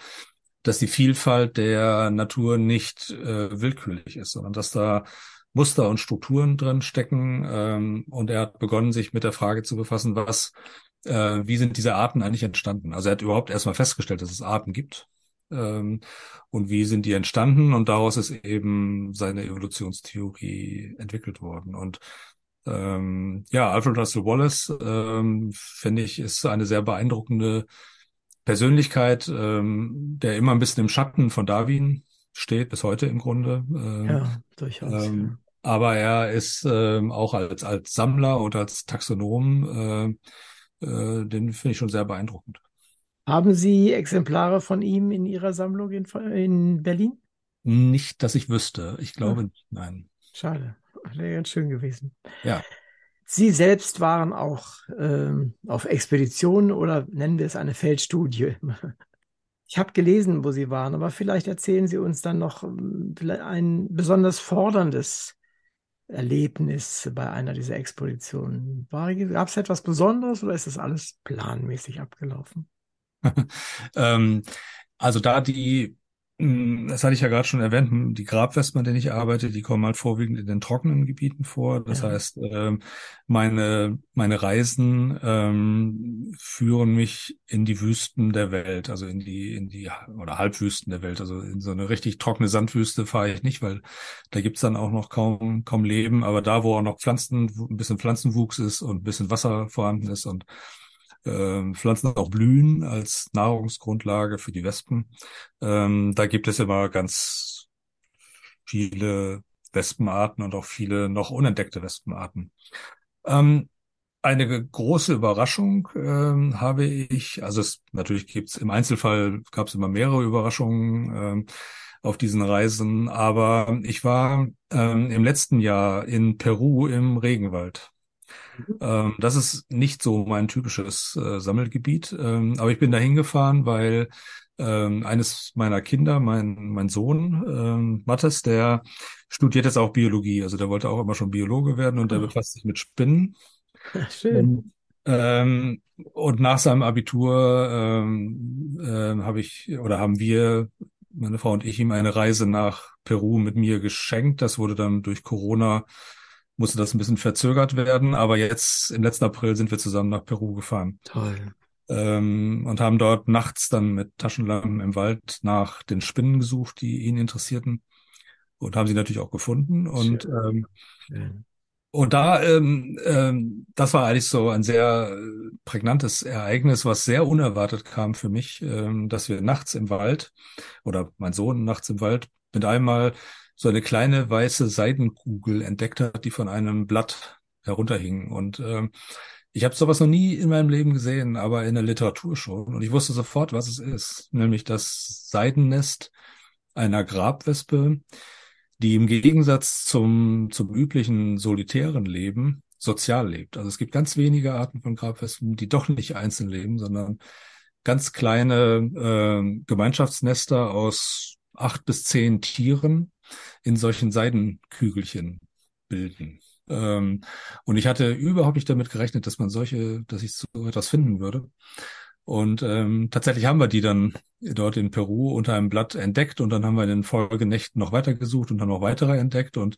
dass die Vielfalt der Natur nicht äh, willkürlich ist, sondern dass da Muster und Strukturen drin stecken. Ähm, und er hat begonnen, sich mit der Frage zu befassen, was, äh, wie sind diese Arten eigentlich entstanden? Also er hat überhaupt erstmal festgestellt, dass es Arten gibt. Ähm, und wie sind die entstanden? Und daraus ist eben seine Evolutionstheorie entwickelt worden. Und ähm, ja, Alfred Russel Wallace, ähm, finde ich, ist eine sehr beeindruckende Persönlichkeit, ähm, der immer ein bisschen im Schatten von Darwin steht, bis heute im Grunde. Ähm, ja, durchaus. Ähm, ja. Aber er ist ähm, auch als, als Sammler und als Taxonom, äh, äh, den finde ich schon sehr beeindruckend. Haben Sie Exemplare von ihm in Ihrer Sammlung in, in Berlin? Nicht, dass ich wüsste. Ich glaube ja. nicht, nein. Schade. Wäre ganz schön gewesen. Ja. Sie selbst waren auch ähm, auf Expeditionen oder nennen wir es eine Feldstudie. *laughs* Ich habe gelesen, wo Sie waren, aber vielleicht erzählen Sie uns dann noch ähm, ein besonders forderndes Erlebnis bei einer dieser Expeditionen. Gab es etwas Besonderes oder ist das alles planmäßig abgelaufen? *laughs* ähm, also da die das hatte ich ja gerade schon erwähnt, die Grabwespen, an denen ich arbeite, die kommen halt vorwiegend in den trockenen Gebieten vor. Das ja. heißt, ähm, meine, meine Reisen ähm, führen mich in die Wüsten der Welt, also in die, in die, oder Halbwüsten der Welt. Also in so eine richtig trockene Sandwüste fahre ich nicht, weil da gibt's dann auch noch kaum, kaum Leben. Aber da, wo auch noch Pflanzen, ein bisschen Pflanzenwuchs ist und ein bisschen Wasser vorhanden ist und äh, Pflanzen auch blühen als Nahrungsgrundlage für die Wespen. Ähm, da gibt es immer ganz viele Wespenarten und auch viele noch unentdeckte Wespenarten. Ähm, eine große Überraschung ähm, habe ich, also es, natürlich gibt's im Einzelfall gab es immer mehrere Überraschungen ähm, auf diesen Reisen, aber ich war ähm, im letzten Jahr in Peru im Regenwald. Ähm, das ist nicht so mein typisches äh, Sammelgebiet, ähm, aber ich bin da hingefahren, weil ähm, eines meiner Kinder, mein, mein Sohn, ähm, Mattes, der studiert jetzt auch Biologie. Also der wollte auch immer schon Biologe werden und der oh. befasst sich mit Spinnen. Schön. Und, ähm, und nach seinem Abitur ähm, äh, habe ich oder haben wir, meine Frau und ich, ihm eine Reise nach Peru mit mir geschenkt. Das wurde dann durch Corona musste das ein bisschen verzögert werden, aber jetzt im letzten April sind wir zusammen nach Peru gefahren. Toll. Ähm, und haben dort nachts dann mit Taschenlampen im Wald nach den Spinnen gesucht, die ihn interessierten und haben sie natürlich auch gefunden und ähm, Schön. Und da, ähm, ähm, das war eigentlich so ein sehr prägnantes Ereignis, was sehr unerwartet kam für mich, ähm, dass wir nachts im Wald oder mein Sohn nachts im Wald mit einmal so eine kleine weiße Seidenkugel entdeckt hat, die von einem Blatt herunterhing. Und ähm, ich habe sowas noch nie in meinem Leben gesehen, aber in der Literatur schon. Und ich wusste sofort, was es ist, nämlich das Seidennest einer Grabwespe, die im Gegensatz zum, zum üblichen solitären Leben sozial lebt. Also es gibt ganz wenige Arten von Grabwespen, die doch nicht einzeln leben, sondern ganz kleine äh, Gemeinschaftsnester aus acht bis zehn Tieren, in solchen Seidenkügelchen bilden. Ähm, und ich hatte überhaupt nicht damit gerechnet, dass man solche, dass ich so etwas finden würde. Und ähm, tatsächlich haben wir die dann dort in Peru unter einem Blatt entdeckt und dann haben wir in den Folgenächten noch weitergesucht und dann noch weitere entdeckt und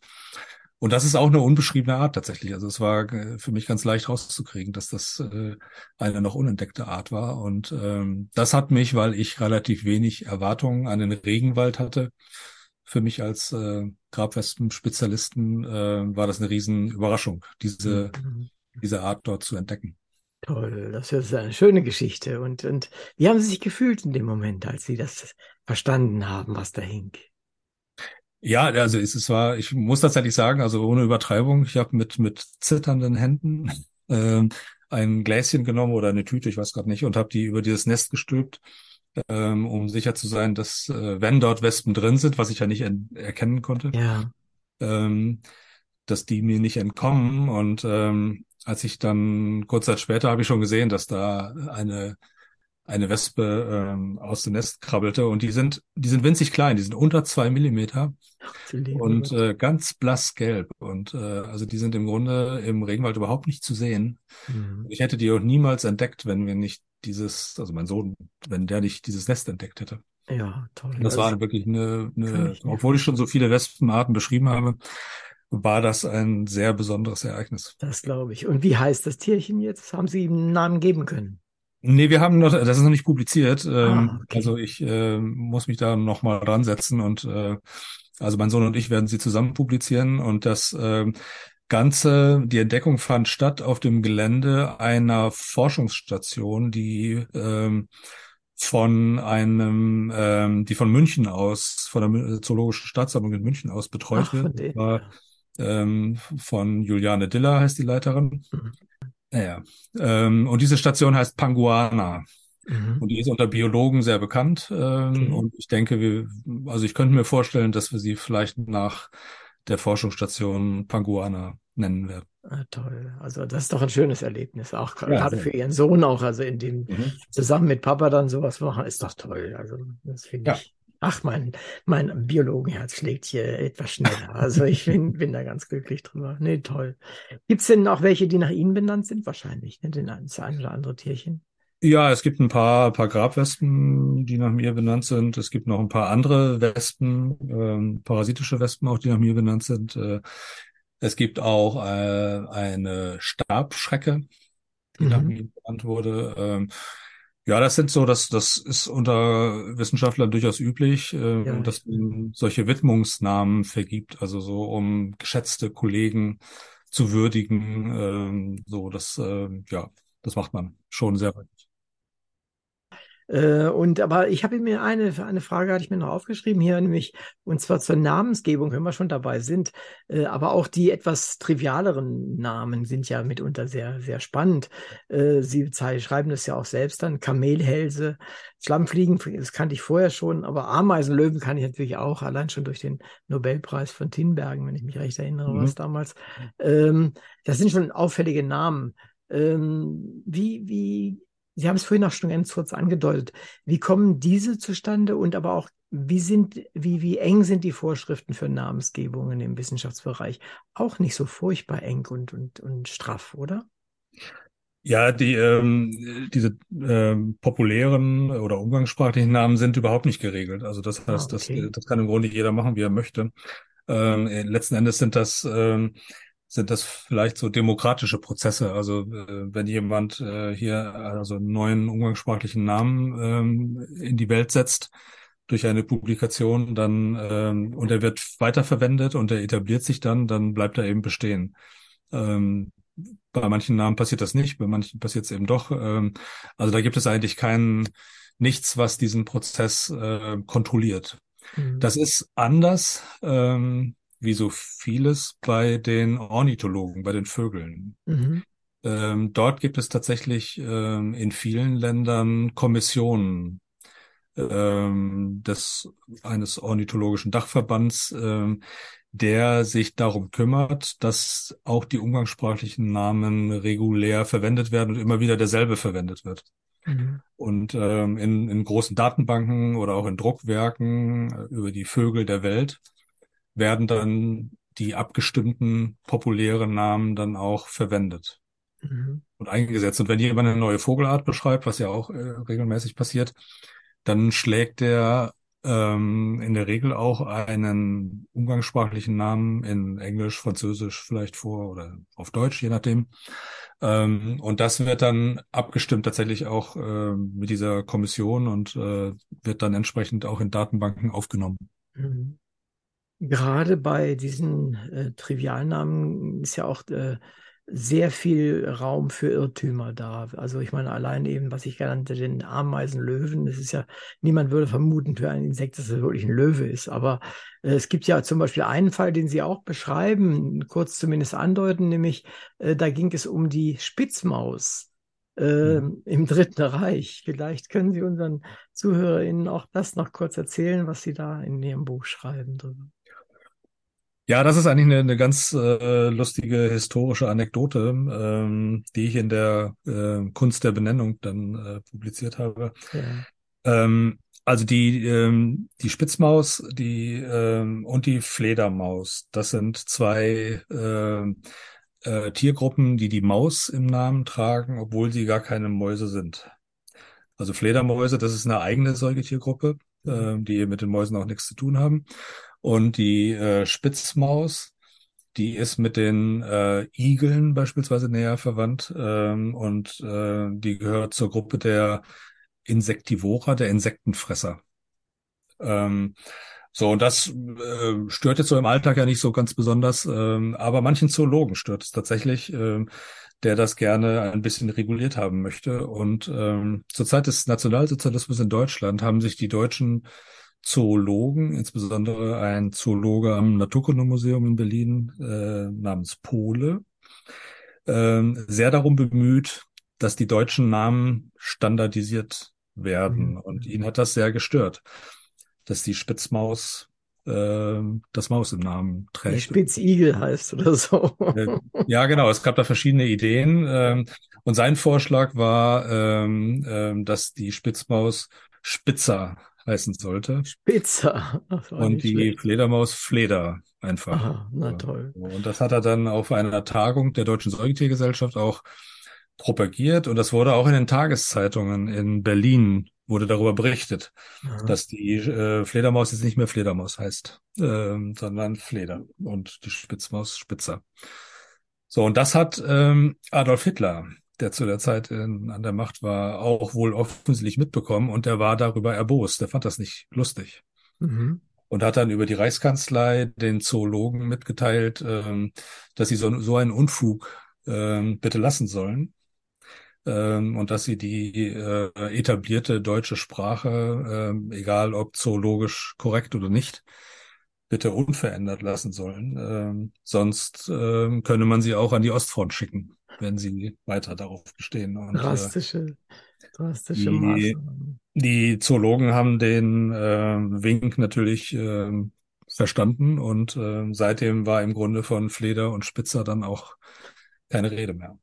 und das ist auch eine unbeschriebene Art tatsächlich. Also es war äh, für mich ganz leicht rauszukriegen, dass das äh, eine noch unentdeckte Art war. Und ähm, das hat mich, weil ich relativ wenig Erwartungen an den Regenwald hatte, für mich als äh, Grabwespen-Spezialisten äh, war das eine riesen Überraschung, diese, mhm. diese Art dort zu entdecken. Toll, das ist eine schöne Geschichte. Und, und wie haben Sie sich gefühlt in dem Moment, als Sie das verstanden haben, was da hing? Ja, also es, war, ich muss tatsächlich sagen, also ohne Übertreibung, ich habe mit, mit zitternden Händen *laughs* äh, ein Gläschen genommen oder eine Tüte, ich weiß gerade nicht, und habe die über dieses Nest gestülpt ähm, um sicher zu sein, dass äh, wenn dort Wespen drin sind, was ich ja nicht erkennen konnte, ja. ähm, dass die mir nicht entkommen. Und ähm, als ich dann kurz Zeit später habe ich schon gesehen, dass da eine eine Wespe ähm, aus dem Nest krabbelte und die sind die sind winzig klein, die sind unter zwei Millimeter und äh, ganz blass gelb und äh, also die sind im Grunde im Regenwald überhaupt nicht zu sehen. Mhm. Ich hätte die auch niemals entdeckt, wenn wir nicht dieses, also mein Sohn, wenn der nicht dieses Nest entdeckt hätte. Ja, toll. Das war wirklich eine, eine obwohl ich schon so viele Wespenarten beschrieben habe. war das ein sehr besonderes Ereignis. Das glaube ich. Und wie heißt das Tierchen jetzt? Haben Sie ihm einen Namen geben können? Nee, wir haben noch, das ist noch nicht publiziert. Ähm, Ah, okay. Also ich äh, muss mich da noch mal dran setzen und äh, also mein Sohn und ich werden sie zusammen publizieren und das ähm, Ganze, die Entdeckung fand statt auf dem Gelände einer Forschungsstation, die ähm, von einem, ähm, die von München aus, von der Zoologischen Staatssammlung in München aus betreut Ach, wird. von ähm, von Juliane Diller heißt die Leiterin. Mhm. Naja. Ähm, und diese Station heißt Panguana. Mhm. Und die ist unter Biologen sehr bekannt. Ähm, Okay. Und ich denke, wir, also ich könnte mir vorstellen, dass wir sie vielleicht nach der Forschungsstation Panguana nennen werden. Ah, toll. Also das ist doch ein schönes Erlebnis, auch Ja, gerade für Ihren Sohn auch, also in dem Mhm. zusammen mit Papa dann sowas machen, ist doch toll. Also das finde Ja. ich. Ach, mein, mein Biologenherz schlägt hier etwas schneller. Also ich *laughs* bin, bin da ganz glücklich drüber. Nee, toll. Gibt's denn auch welche, die nach Ihnen benannt sind? Wahrscheinlich, ne? Den das ein oder andere Tierchen. Ja, es gibt ein paar, paar Grabwespen, die nach mir benannt sind. Es gibt noch ein paar andere Wespen, ähm, parasitische Wespen auch, die nach mir benannt sind. Äh, es gibt auch äh, eine Stabschrecke, die nach Mhm. mir benannt wurde. Ähm, ja, das sind so, das, das ist unter Wissenschaftlern durchaus üblich, äh, Ja, dass man solche Widmungsnamen vergibt, also so um geschätzte Kollegen zu würdigen. Ähm, so, das, äh, ja, das macht man schon sehr häufig. Äh, und aber ich habe mir eine, eine Frage hatte ich mir noch aufgeschrieben hier, nämlich, und zwar zur Namensgebung, wenn wir schon dabei sind. Äh, aber auch die etwas trivialeren Namen sind ja mitunter sehr, sehr spannend. Äh, Sie schreiben das ja auch selbst dann. Kamelhälse, Schlammfliegen, das kannte ich vorher schon, aber Ameisenlöwen kann ich natürlich auch, allein schon durch den Nobelpreis von Tinbergen, wenn ich mich recht erinnere, Mhm. was damals. Ähm, das sind schon auffällige Namen. Ähm, wie, wie, Sie haben es vorhin auch schon ganz kurz angedeutet. Wie kommen diese zustande und aber auch, wie sind, wie, wie eng sind die Vorschriften für Namensgebungen im Wissenschaftsbereich? Auch nicht so furchtbar eng und, und, und straff, oder? Ja, die ähm, diese ähm, populären oder umgangssprachlichen Namen sind überhaupt nicht geregelt. Also das heißt, Ah, okay. das, das kann im Grunde jeder machen, wie er möchte. Ähm, äh, letzten Endes sind das ähm, sind das vielleicht so demokratische Prozesse. Also äh, wenn jemand äh, hier also einen neuen umgangssprachlichen Namen ähm, in die Welt setzt durch eine Publikation, dann ähm, und er wird weiterverwendet und er etabliert sich dann, dann bleibt er eben bestehen. Ähm, bei manchen Namen passiert das nicht, bei manchen passiert es eben doch. Ähm, also da gibt es eigentlich keinen nichts, was diesen Prozess äh, kontrolliert. Mhm. Das ist anders, ähm, wie so vieles bei den Ornithologen, bei den Vögeln. Mhm. Ähm, dort gibt es tatsächlich ähm, in vielen Ländern Kommissionen ähm, des eines ornithologischen Dachverbands, ähm, der sich darum kümmert, dass auch die umgangssprachlichen Namen regulär verwendet werden und immer wieder derselbe verwendet wird. Mhm. Und ähm, in, in großen Datenbanken oder auch in Druckwerken äh, über die Vögel der Welt werden dann die abgestimmten populären Namen dann auch verwendet Mhm. und eingesetzt. Und wenn jemand eine neue Vogelart beschreibt, was ja auch äh, regelmäßig passiert, dann schlägt er ähm, in der Regel auch einen umgangssprachlichen Namen in Englisch, Französisch vielleicht vor oder auf Deutsch, je nachdem. Ähm, und das wird dann abgestimmt tatsächlich auch äh, mit dieser Kommission und äh, wird dann entsprechend auch in Datenbanken aufgenommen. Mhm. Gerade bei diesen äh, Trivialnamen ist ja auch äh, sehr viel Raum für Irrtümer da. Also ich meine, allein eben, was ich genannte, den Ameisenlöwen, das ist ja, niemand würde vermuten für ein Insekt, dass es wirklich ein Löwe ist. Aber äh, es gibt ja zum Beispiel einen Fall, den Sie auch beschreiben, kurz zumindest andeuten, nämlich äh, da ging es um die Spitzmaus. Äh, im Dritten Reich. Vielleicht können Sie unseren ZuhörerInnen auch das noch kurz erzählen, was Sie da in Ihrem Buch schreiben drüber. Ja, das ist eigentlich eine, eine ganz äh, lustige historische Anekdote, ähm, die ich in der äh, Kunst der Benennung dann äh, publiziert habe. Ja. Ähm, also die ähm, die Spitzmaus, die ähm, und die Fledermaus, das sind zwei ähm, äh, Tiergruppen, die die Maus im Namen tragen, obwohl sie gar keine Mäuse sind. Also Fledermäuse, das ist eine eigene Säugetiergruppe, äh, die mit den Mäusen auch nichts zu tun haben. Und die äh, Spitzmaus Die ist mit den äh, Igeln beispielsweise näher verwandt ähm, und äh, die gehört zur Gruppe der Insektivora, der Insektenfresser. Ähm, so, und das äh, stört jetzt so im Alltag ja nicht so ganz besonders, ähm, aber manchen Zoologen stört es tatsächlich, ähm, der das gerne ein bisschen reguliert haben möchte. Und ähm, zur Zeit des Nationalsozialismus in Deutschland haben sich die deutschen Zoologen, insbesondere ein Zoologe am Naturkundemuseum in Berlin äh, namens Pole, äh, sehr darum bemüht, dass die deutschen Namen standardisiert werden. Mhm. Und ihn hat das sehr gestört, dass die Spitzmaus äh, das Maus im Namen trägt. Spitzigel heißt oder so. Äh, ja, genau. Es gab da verschiedene Ideen. Ähm, und sein Vorschlag war, ähm, ähm, dass die Spitzmaus Spitzer heißen sollte. Spitzer. Und die schlecht. Fledermaus Fleder einfach. Aha, na toll. Und das hat er dann auf einer Tagung der Deutschen Säugetiergesellschaft auch propagiert und das wurde auch in den Tageszeitungen in Berlin wurde darüber berichtet, ja. dass die äh, Fledermaus jetzt nicht mehr Fledermaus heißt, äh, sondern Fleder und die Spitzmaus Spitzer. So, und das hat ähm, Adolf Hitler der zu der Zeit in, an der Macht war, auch wohl offensichtlich mitbekommen und der war darüber erbost. Der fand das nicht lustig. Mhm. Und hat dann über die Reichskanzlei den Zoologen mitgeteilt, ähm, dass sie so, so einen Unfug ähm, bitte lassen sollen. Ähm, und dass sie die äh, etablierte deutsche Sprache, äh, egal ob zoologisch korrekt oder nicht, bitte unverändert lassen sollen. Ähm, sonst äh, könne man sie auch an die Ostfront schicken wenn sie weiter darauf bestehen. Und, drastische, äh, drastische die, Maßnahmen. Die Zoologen haben den äh, Wink natürlich äh, verstanden und äh, seitdem war im Grunde von Fleder und Spitzer dann auch keine Rede mehr.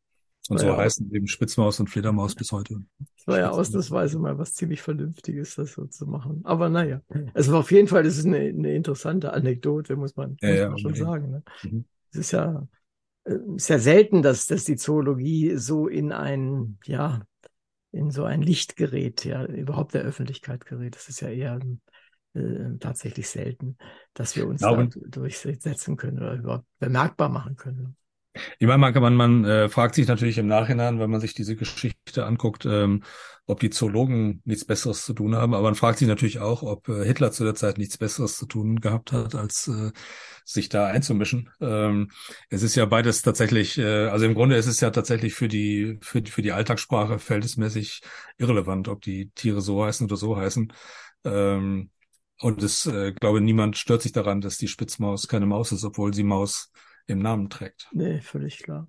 Und so ja. heißen eben Spitzmaus und Fledermaus bis heute. Das war ja ausnahmsweise mal was ziemlich Vernünftiges, das so zu machen. Aber naja, es war auf jeden Fall, das ist eine, eine interessante Anekdote, muss man, ja, muss man ja, schon sagen. Ne? Mhm. Es ist ja ist ja selten, dass, dass die Zoologie so in ein, ja, in so ein Licht gerät, ja, überhaupt der Öffentlichkeit gerät. Das ist ja eher äh, tatsächlich selten, dass wir uns da durchsetzen können oder überhaupt bemerkbar machen können. Ich meine, man, man, man äh, fragt sich natürlich im Nachhinein, wenn man sich diese Geschichte anguckt, ähm, ob die Zoologen nichts Besseres zu tun haben. Aber man fragt sich natürlich auch, ob äh, Hitler zu der Zeit nichts Besseres zu tun gehabt hat, als äh, sich da einzumischen. Ähm, es ist ja beides tatsächlich, äh, also im Grunde ist es ja tatsächlich für die, für, für die Alltagssprache verhältnismäßig irrelevant, ob die Tiere so heißen oder so heißen. Ähm, und es, äh, glaube, niemand stört sich daran, dass die Spitzmaus keine Maus ist, obwohl sie Maus im Namen trägt. Nee, völlig klar.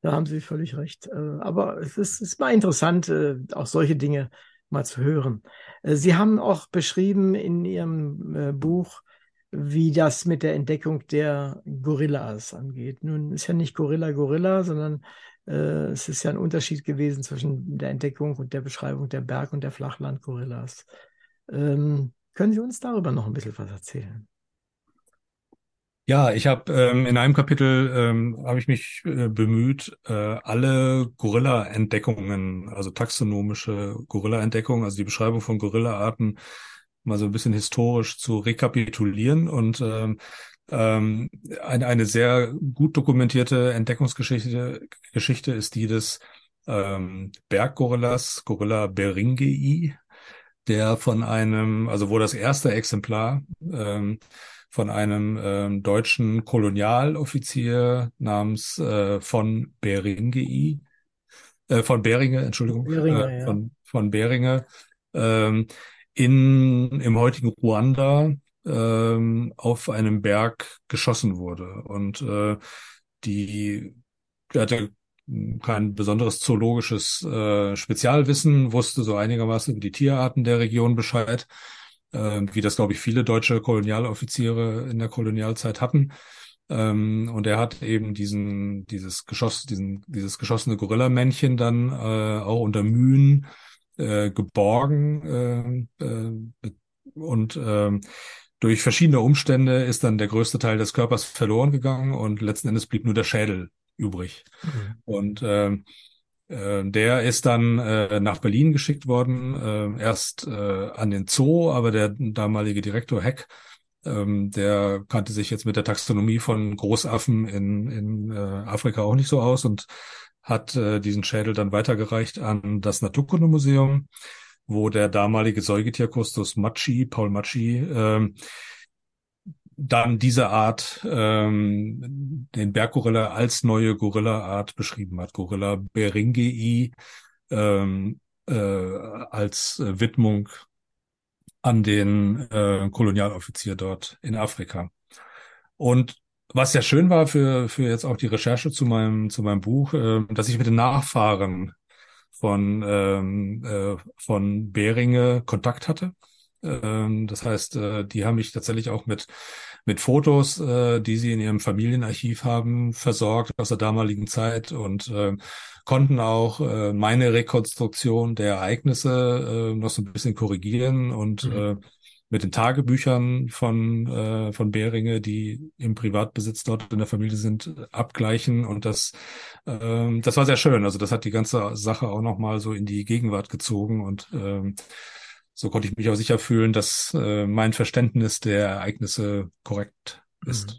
Da haben Sie völlig recht. Äh, aber es ist, es mal interessant, äh, auch solche Dinge mal zu hören. Äh, Sie haben auch beschrieben in Ihrem Buch, wie das mit der Entdeckung der Gorillas angeht. Nun ist ja nicht Gorilla Gorilla, sondern äh, es ist ja ein Unterschied gewesen zwischen der Entdeckung und der Beschreibung der Berg- und der Flachlandgorillas. Ähm, können Sie uns darüber noch ein bisschen was erzählen? Ja, ich habe ähm, in einem Kapitel ähm, habe ich mich äh, bemüht, äh, alle Gorilla-Entdeckungen, also taxonomische Gorilla-Entdeckungen, also die Beschreibung von Gorilla-Arten, mal so ein bisschen historisch zu rekapitulieren und ähm, ähm, eine, eine sehr gut dokumentierte Entdeckungsgeschichte Geschichte ist die des ähm, Berggorillas, Gorilla beringei, der von einem, also wo das erste Exemplar ähm, von einem ähm, deutschen Kolonialoffizier namens äh, von Beringei, äh, von Beringe, Entschuldigung, Beringe, äh, ja. von, von Beringe, ähm, in, im heutigen Ruanda ähm, auf einem Berg geschossen wurde. Und äh, die hatte kein besonderes zoologisches äh, Spezialwissen, wusste so einigermaßen über die Tierarten der Region Bescheid äh, wie das, glaube ich, viele deutsche Kolonialoffiziere in der Kolonialzeit hatten. Ähm, und er hat eben diesen, dieses Geschoss, diesen, dieses geschossene Gorillamännchen dann äh, auch unter Mühen äh, geborgen äh, äh, und äh, durch verschiedene Umstände ist dann der größte Teil des Körpers verloren gegangen und letzten Endes blieb nur der Schädel übrig. Mhm. Und äh, äh, der ist dann äh, nach Berlin geschickt worden, äh, erst äh, an den Zoo, aber der damalige Direktor Heck Ähm, der kannte sich jetzt mit der Taxonomie von Großaffen in, in äh, Afrika auch nicht so aus und hat äh, diesen Schädel dann weitergereicht an das Naturkundemuseum, wo der damalige Säugetierkustos Matschi, Paul Matschi, ähm, dann diese Art, ähm, den Berggorilla als neue Gorilla-Art beschrieben hat. Gorilla beringei ähm, äh, als Widmung an den äh, Kolonialoffizier dort in Afrika. Und was ja schön war für, für jetzt auch die Recherche zu meinem, zu meinem Buch, äh, dass ich mit den Nachfahren von, ähm, äh, von Beringe Kontakt hatte. Ähm, das heißt, äh, die haben mich tatsächlich auch mit, mit Fotos, äh, die sie in ihrem Familienarchiv haben, versorgt aus der damaligen Zeit und äh, konnten auch äh, meine Rekonstruktion der Ereignisse äh, noch so ein bisschen korrigieren und mhm. äh, mit den Tagebüchern von, äh, von Beringe, die im Privatbesitz dort in der Familie sind, abgleichen. Und das, ähm, das war sehr schön. Also das hat die ganze Sache auch nochmal so in die Gegenwart gezogen und ähm, so konnte ich mich auch sicher fühlen, dass äh, mein Verständnis der Ereignisse korrekt ist. Mhm.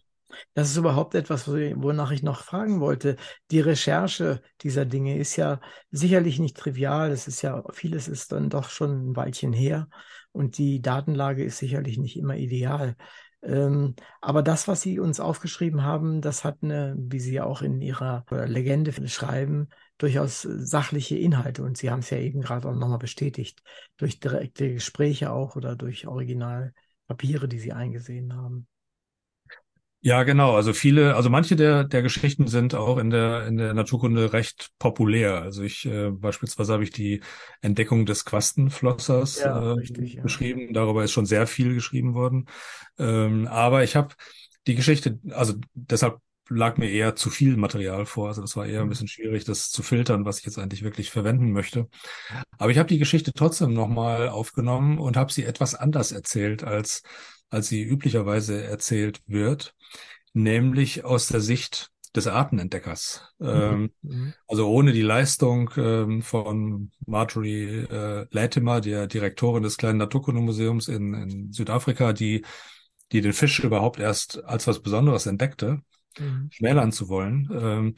Das ist überhaupt etwas, wonach ich noch fragen wollte. Die Recherche dieser Dinge ist ja sicherlich nicht trivial. Es ist ja, vieles ist dann doch schon ein Weilchen her und die Datenlage ist sicherlich nicht immer ideal. Ähm, aber das, was Sie uns aufgeschrieben haben, das hat eine, wie Sie auch in Ihrer Legende schreiben, durchaus sachliche Inhalte. Und Sie haben es ja eben gerade auch nochmal bestätigt, durch direkte Gespräche auch oder durch Originalpapiere, die Sie eingesehen haben. Ja, genau. Also viele, also manche der, der Geschichten sind auch in der, in der Naturkunde recht populär. Also ich, äh, beispielsweise habe ich die Entdeckung des Quastenflossers ja, äh, richtig, beschrieben. Ja. Darüber ist schon sehr viel geschrieben worden. Ähm, aber ich habe die Geschichte, also deshalb lag mir eher zu viel Material vor. Also das war eher ein mhm. bisschen schwierig, das zu filtern, was ich jetzt eigentlich wirklich verwenden möchte. Aber ich habe die Geschichte trotzdem nochmal aufgenommen und habe sie etwas anders erzählt, als, als sie üblicherweise erzählt wird nämlich aus der Sicht des Artenentdeckers. Mhm. Ähm, mhm. also ohne die Leistung ähm, von Marjorie äh, Latimer, der Direktorin des kleinen Naturkundemuseums in, in Südafrika, die, die den Fisch überhaupt erst als was Besonderes entdeckte, mhm. schmälern zu wollen, ähm,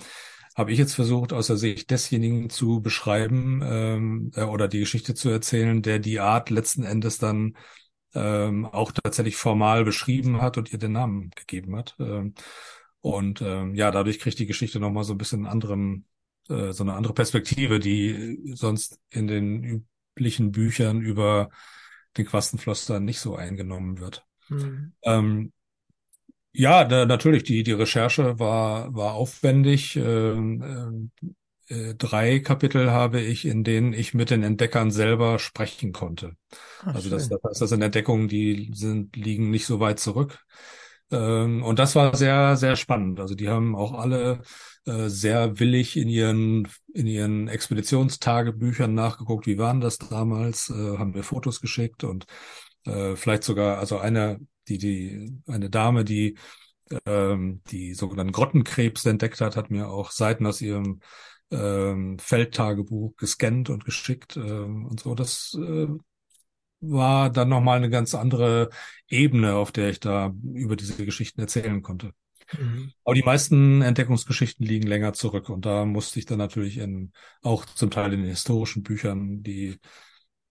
habe ich jetzt versucht, aus der Sicht desjenigen zu beschreiben ähm, äh, oder die Geschichte zu erzählen, der die Art letzten Endes dann ähm, auch tatsächlich formal beschrieben hat und ihr den Namen gegeben hat. Ähm, und ähm, ja, dadurch kriegt die Geschichte nochmal so ein bisschen anderen, äh, so eine andere Perspektive, die sonst in den üblichen Büchern über den Quastenfloster nicht so eingenommen wird. Mhm. Ähm, ja, da, natürlich, die, die Recherche war, war aufwendig. Ähm, äh, drei Kapitel habe ich, in denen ich mit den Entdeckern selber sprechen konnte. Ach, also das, das, das sind Entdeckungen, die sind, liegen nicht so weit zurück. Ähm, und das war sehr, sehr spannend. Also die haben auch alle äh, sehr willig in ihren, in ihren Expeditionstagebüchern nachgeguckt, wie waren das damals, äh, haben mir Fotos geschickt und äh, vielleicht sogar, also eine, die, die, eine Dame, die ähm, die sogenannten Grottenkrebs entdeckt hat, hat mir auch Seiten aus ihrem ähm, Feldtagebuch gescannt und geschickt ähm, und so. Das äh, war dann nochmal eine ganz andere Ebene, auf der ich da über diese Geschichten erzählen konnte. Mhm. Aber die meisten Entdeckungsgeschichten liegen länger zurück und da musste ich dann natürlich in, auch zum Teil in den historischen Büchern, die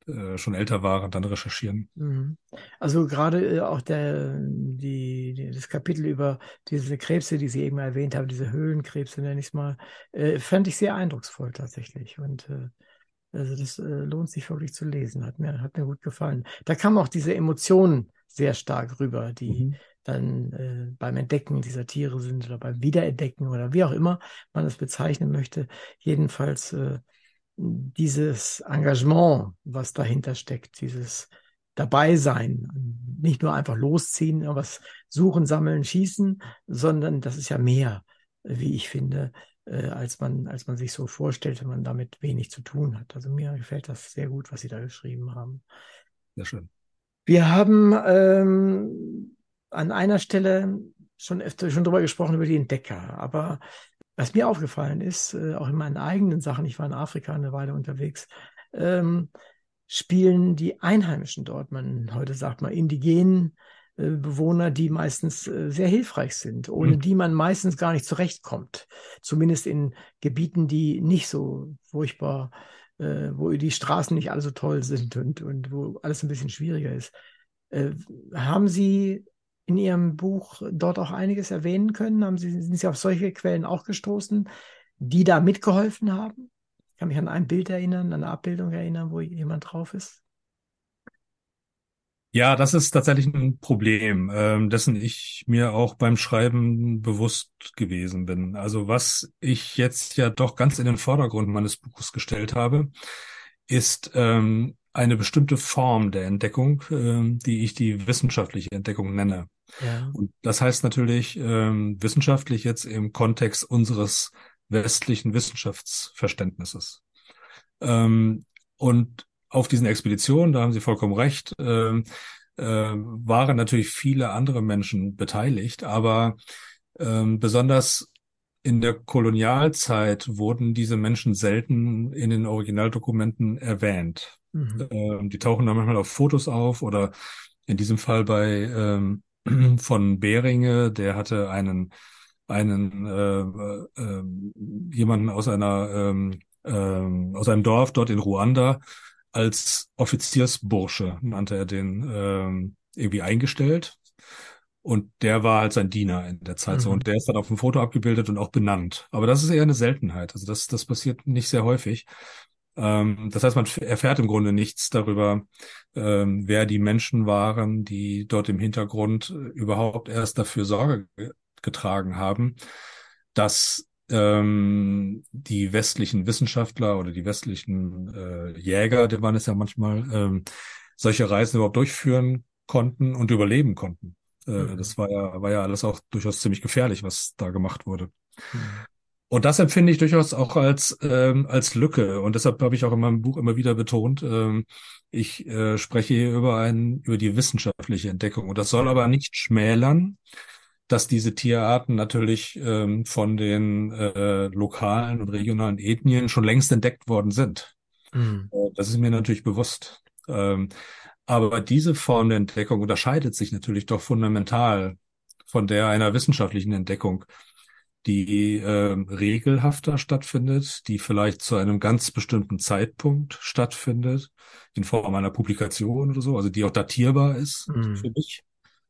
äh, schon älter waren, dann recherchieren. Mhm. Also gerade äh, auch der, die, das Kapitel über diese Krebse, die Sie eben erwähnt haben, diese Höhlenkrebse, nenne ich es mal, äh, fand ich sehr eindrucksvoll tatsächlich. Und äh, also das äh, lohnt sich wirklich zu lesen, hat mir, hat mir gut gefallen. Da kam auch diese Emotionen sehr stark rüber, die mhm. dann beim Entdecken dieser Tiere sind oder beim Wiederentdecken oder wie auch immer man das bezeichnen möchte. Jedenfalls dieses Engagement, was dahinter steckt, dieses Dabeisein, nicht nur einfach losziehen, was suchen, sammeln, schießen, sondern das ist ja mehr, wie ich finde, äh, als man, als man sich so vorstellt, wenn man damit wenig zu tun hat. Also mir gefällt das sehr gut, was Sie da geschrieben haben. Sehr schön. Wir haben ähm, an einer Stelle schon öfter schon drüber gesprochen über die Entdecker, aber was mir aufgefallen ist, äh, auch in meinen eigenen Sachen, ich war in Afrika eine Weile unterwegs, ähm, spielen die Einheimischen dort, man heute sagt mal Indigenen, äh, Bewohner, die meistens äh, sehr hilfreich sind, ohne mhm. die man meistens gar nicht zurechtkommt. Zumindest in Gebieten, die nicht so furchtbar, äh, wo die Straßen nicht alle so toll sind und, und wo alles ein bisschen schwieriger ist. Äh, haben Sie in Ihrem Buch dort auch einiges erwähnen können? Haben Sie, sind Sie auf solche Quellen auch gestoßen, die da mitgeholfen haben? Ich kann mich an ein Bild erinnern, an eine Abbildung erinnern, wo jemand drauf ist. Ja, das ist tatsächlich ein Problem, äh, dessen ich mir auch beim Schreiben bewusst gewesen bin. Also was ich jetzt ja doch ganz in den Vordergrund meines Buches gestellt habe, ist ähm, eine bestimmte Form der Entdeckung, äh, die ich die wissenschaftliche Entdeckung nenne. Ja. Und das heißt natürlich ähm, wissenschaftlich jetzt im Kontext unseres westlichen Wissenschaftsverständnisses. Ähm, und auf diesen Expeditionen, da haben Sie vollkommen recht, äh, äh, waren natürlich viele andere Menschen beteiligt, aber äh, besonders in der Kolonialzeit wurden diese Menschen selten in den Originaldokumenten erwähnt. Mhm. Äh, die tauchen dann manchmal auf Fotos auf oder in diesem Fall bei ähm, *clears throat* von Beringe, der hatte einen einen äh, äh, jemanden aus einer ähm, äh, aus einem Dorf dort in Ruanda, als Offiziersbursche, nannte er den, ähm, irgendwie eingestellt. Und der war halt sein Diener in der Zeit mhm. so. Und der ist dann auf dem Foto abgebildet und auch benannt. Aber das ist eher eine Seltenheit. Also das, das passiert nicht sehr häufig. Ähm, das heißt, man erfährt im Grunde nichts darüber, ähm, wer die Menschen waren, die dort im Hintergrund überhaupt erst dafür Sorge getragen haben, dass ähm, die westlichen Wissenschaftler oder die westlichen äh, Jäger, die waren es ja manchmal, ähm, solche Reisen überhaupt durchführen konnten und überleben konnten. Äh, mhm. Das war ja, war ja alles auch durchaus ziemlich gefährlich, was da gemacht wurde. Mhm. Und das empfinde ich durchaus auch als, ähm, als Lücke. Und deshalb habe ich auch in meinem Buch immer wieder betont, ähm, ich äh, spreche hier über, ein, über die wissenschaftliche Entdeckung. Und das soll aber nicht schmälern, dass diese Tierarten natürlich ähm, von den äh, lokalen und regionalen Ethnien schon längst entdeckt worden sind. Mhm. Äh, das ist mir natürlich bewusst. Ähm, aber diese Form der Entdeckung unterscheidet sich natürlich doch fundamental von der einer wissenschaftlichen Entdeckung, die äh, regelhafter stattfindet, die vielleicht zu einem ganz bestimmten Zeitpunkt stattfindet, in Form einer Publikation oder so, also die auch datierbar ist mhm. für mich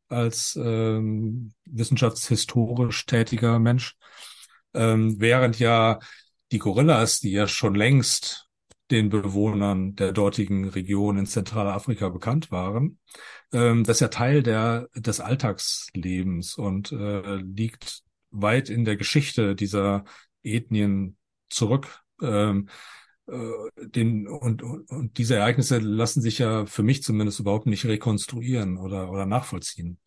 als ähm, wissenschaftshistorisch tätiger Mensch, ähm, während ja die Gorillas, die ja schon längst den Bewohnern der dortigen Region in Zentralafrika bekannt waren, ähm, das ist ja Teil der, des Alltagslebens und äh, liegt weit in der Geschichte dieser Ethnien zurück. Ähm, äh, den, und, und, diese Ereignisse lassen sich ja für mich zumindest überhaupt nicht rekonstruieren oder, oder nachvollziehen.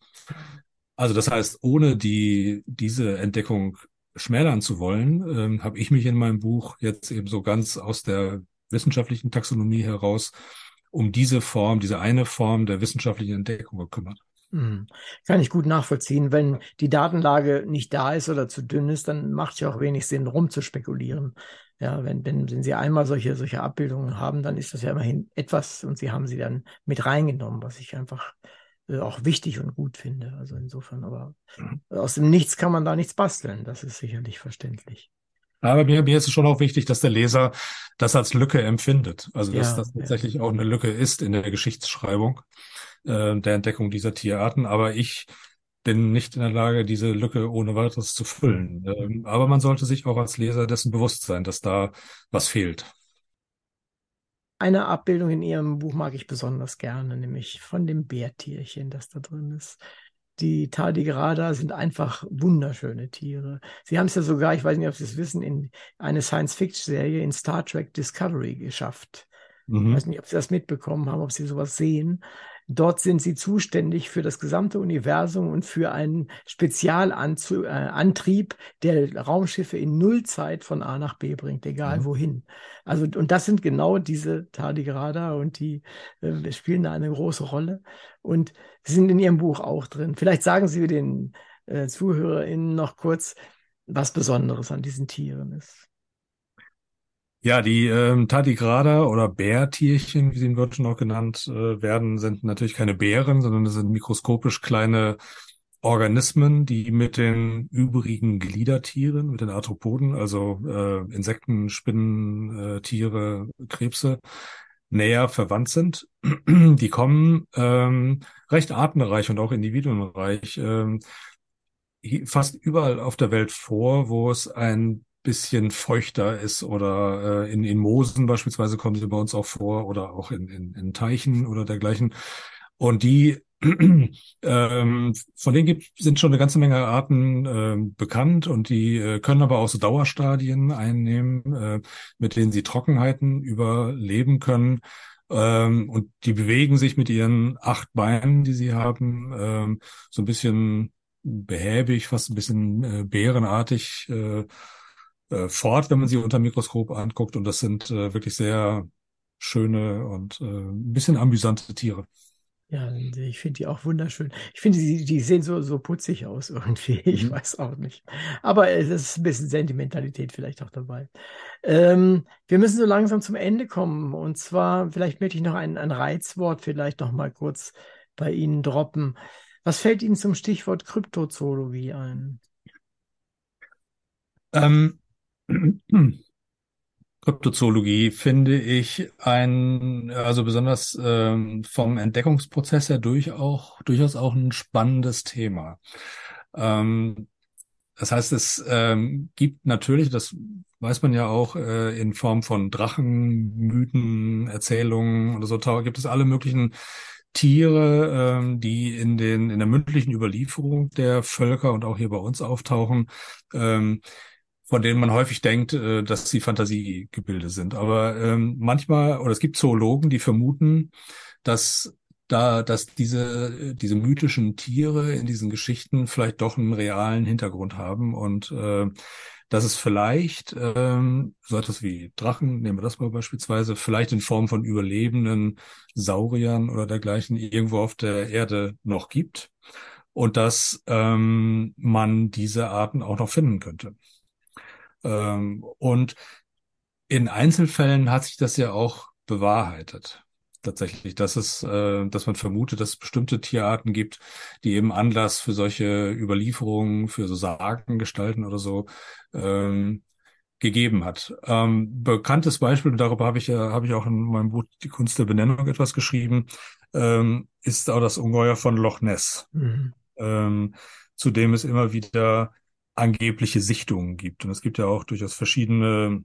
Also das heißt, ohne die, diese Entdeckung schmälern zu wollen, ähm, habe ich mich in meinem Buch jetzt eben so ganz aus der wissenschaftlichen Taxonomie heraus um diese Form, diese eine Form der wissenschaftlichen Entdeckung gekümmert. Hm. Kann ich gut nachvollziehen. Wenn die Datenlage nicht da ist oder zu dünn ist, dann macht es ja auch wenig Sinn, rumzuspekulieren. Ja, wenn, wenn, wenn Sie einmal solche, solche Abbildungen haben, dann ist das ja immerhin etwas und Sie haben sie dann mit reingenommen, was ich einfach äh, auch wichtig und gut finde. Also insofern, aber mhm. aus dem Nichts kann man da nichts basteln. Das ist sicherlich verständlich. Aber mir, mir ist es schon auch wichtig, dass der Leser das als Lücke empfindet. Also dass ja, das tatsächlich ja. auch eine Lücke ist in der Geschichtsschreibung äh, der Entdeckung dieser Tierarten. Aber ich bin nicht in der Lage, diese Lücke ohne weiteres zu füllen. Ähm, aber man sollte sich auch als Leser dessen bewusst sein, dass da was fehlt. Eine Abbildung in Ihrem Buch mag ich besonders gerne, nämlich von dem Bärtierchen, das da drin ist. Die Tardigrada sind einfach wunderschöne Tiere. Sie haben es ja sogar, ich weiß nicht, ob Sie es wissen, in eine Science-Fiction-Serie in Star Trek Discovery geschafft. Mhm. Ich weiß nicht, ob Sie das mitbekommen haben, ob Sie sowas sehen. Dort sind sie zuständig für das gesamte Universum und für einen Spezialantrieb, äh, der Raumschiffe in Nullzeit von A nach B bringt, egal mhm. wohin. Also, und das sind genau diese Tardigrada und die äh, spielen da eine große Rolle und sind in Ihrem Buch auch drin. Vielleicht sagen Sie den äh, ZuhörerInnen noch kurz, was Besonderes an diesen Tieren ist. Ja, die ähm, Tardigrada oder Bärtierchen, wie sie in Wörtern auch genannt äh, werden, sind natürlich keine Bären, sondern das sind mikroskopisch kleine Organismen, die mit den übrigen Gliedertieren, mit den Arthropoden, also äh, Insekten, Spinnen, äh, Tiere, Krebse, näher verwandt sind. Die kommen ähm, recht artenreich und auch individuenreich ähm, fast überall auf der Welt vor, wo es ein bisschen feuchter ist oder äh, in, in Moosen beispielsweise kommen sie bei uns auch vor oder auch in, in, in Teichen oder dergleichen. Und die *clears throat* ähm, von denen gibt, sind schon eine ganze Menge Arten äh, bekannt und die äh, können aber auch so Dauerstadien einnehmen, äh, mit denen sie Trockenheiten überleben können. Ähm, und die bewegen sich mit ihren acht Beinen, die sie haben, ähm, so ein bisschen behäbig, fast ein bisschen äh, bärenartig äh, fort, wenn man sie unter Mikroskop anguckt. Und das sind äh, wirklich sehr schöne und äh, ein bisschen amüsante Tiere. Ja, ich finde die auch wunderschön. Ich finde, die, die sehen so, so putzig aus irgendwie. *laughs* Ich mhm. weiß auch nicht. Aber es ist ein bisschen Sentimentalität vielleicht auch dabei. Ähm, wir müssen so langsam zum Ende kommen. Und zwar, vielleicht möchte ich noch ein, ein Reizwort vielleicht noch mal kurz bei Ihnen droppen. Was fällt Ihnen zum Stichwort Kryptozoologie ein? Ähm, Kryptozoologie finde ich ein, also besonders ähm, vom Entdeckungsprozess her durch auch, durchaus auch ein spannendes Thema. Ähm, das heißt, es ähm, gibt natürlich, das weiß man ja auch äh, in Form von Drachen, Mythen, Erzählungen oder so, gibt es alle möglichen Tiere, ähm, die in den in der mündlichen Überlieferung der Völker und auch hier bei uns auftauchen, ähm, von denen man häufig denkt, äh, dass sie Fantasiegebilde sind. Aber ähm, manchmal, oder es gibt Zoologen, die vermuten, dass da, dass diese, diese mythischen Tiere in diesen Geschichten vielleicht doch einen realen Hintergrund haben und äh, dass es vielleicht ähm, so etwas wie Drachen, nehmen wir das mal beispielsweise, vielleicht in Form von überlebenden Sauriern oder dergleichen irgendwo auf der Erde noch gibt und dass ähm, man diese Arten auch noch finden könnte. Ähm, und in Einzelfällen hat sich das ja auch bewahrheitet. Tatsächlich, dass es, äh, dass man vermutet, dass es bestimmte Tierarten gibt, die eben Anlass für solche Überlieferungen, für so Sagengestalten oder so ähm, gegeben hat. Ähm, bekanntes Beispiel, und darüber habe ich ja, habe ich auch in meinem Buch Die Kunst der Benennung etwas geschrieben, ähm, ist auch das Ungeheuer von Loch Ness, mhm. ähm, zu dem es immer wieder angebliche Sichtungen gibt. Und es gibt ja auch durchaus verschiedene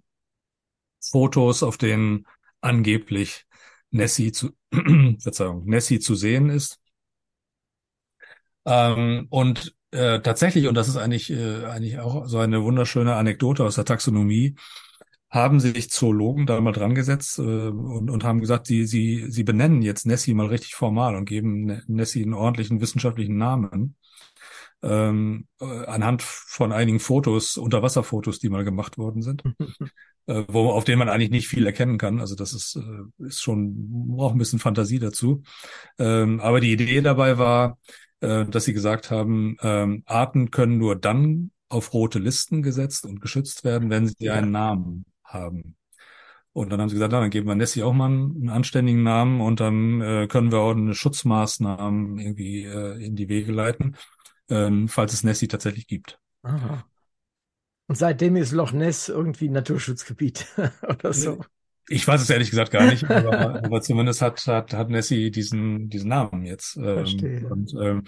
Fotos, auf denen angeblich Nessie zu, *clears throat* Verzeihung, Nessie zu sehen ist. Ähm, und äh, tatsächlich, und das ist eigentlich, äh, eigentlich auch so eine wunderschöne Anekdote aus der Taxonomie, haben sich Zoologen da mal dran gesetzt äh, und, und haben gesagt, sie, sie, sie benennen jetzt Nessie mal richtig formal und geben Nessie einen ordentlichen wissenschaftlichen Namen ähm, äh, anhand von einigen Fotos, Unterwasserfotos, die mal gemacht worden sind, *laughs* äh, wo, auf denen man eigentlich nicht viel erkennen kann. Also das ist, äh, ist schon, braucht ein bisschen Fantasie dazu. Ähm, aber die Idee dabei war, äh, dass sie gesagt haben, ähm, Arten können nur dann auf rote Listen gesetzt und geschützt werden, wenn sie einen Namen haben. Und dann haben sie gesagt, na, dann geben wir Nessie auch mal einen, einen anständigen Namen und dann äh, können wir auch eine Schutzmaßnahmen irgendwie äh, in die Wege leiten ähm, falls es Nessie tatsächlich gibt. Aha. Und seitdem ist Loch Ness irgendwie Naturschutzgebiet *laughs* oder so. Ich weiß es ehrlich gesagt gar nicht, aber, aber zumindest hat, hat, hat Nessie diesen, diesen Namen jetzt. Ähm, Verstehe. Und, ähm,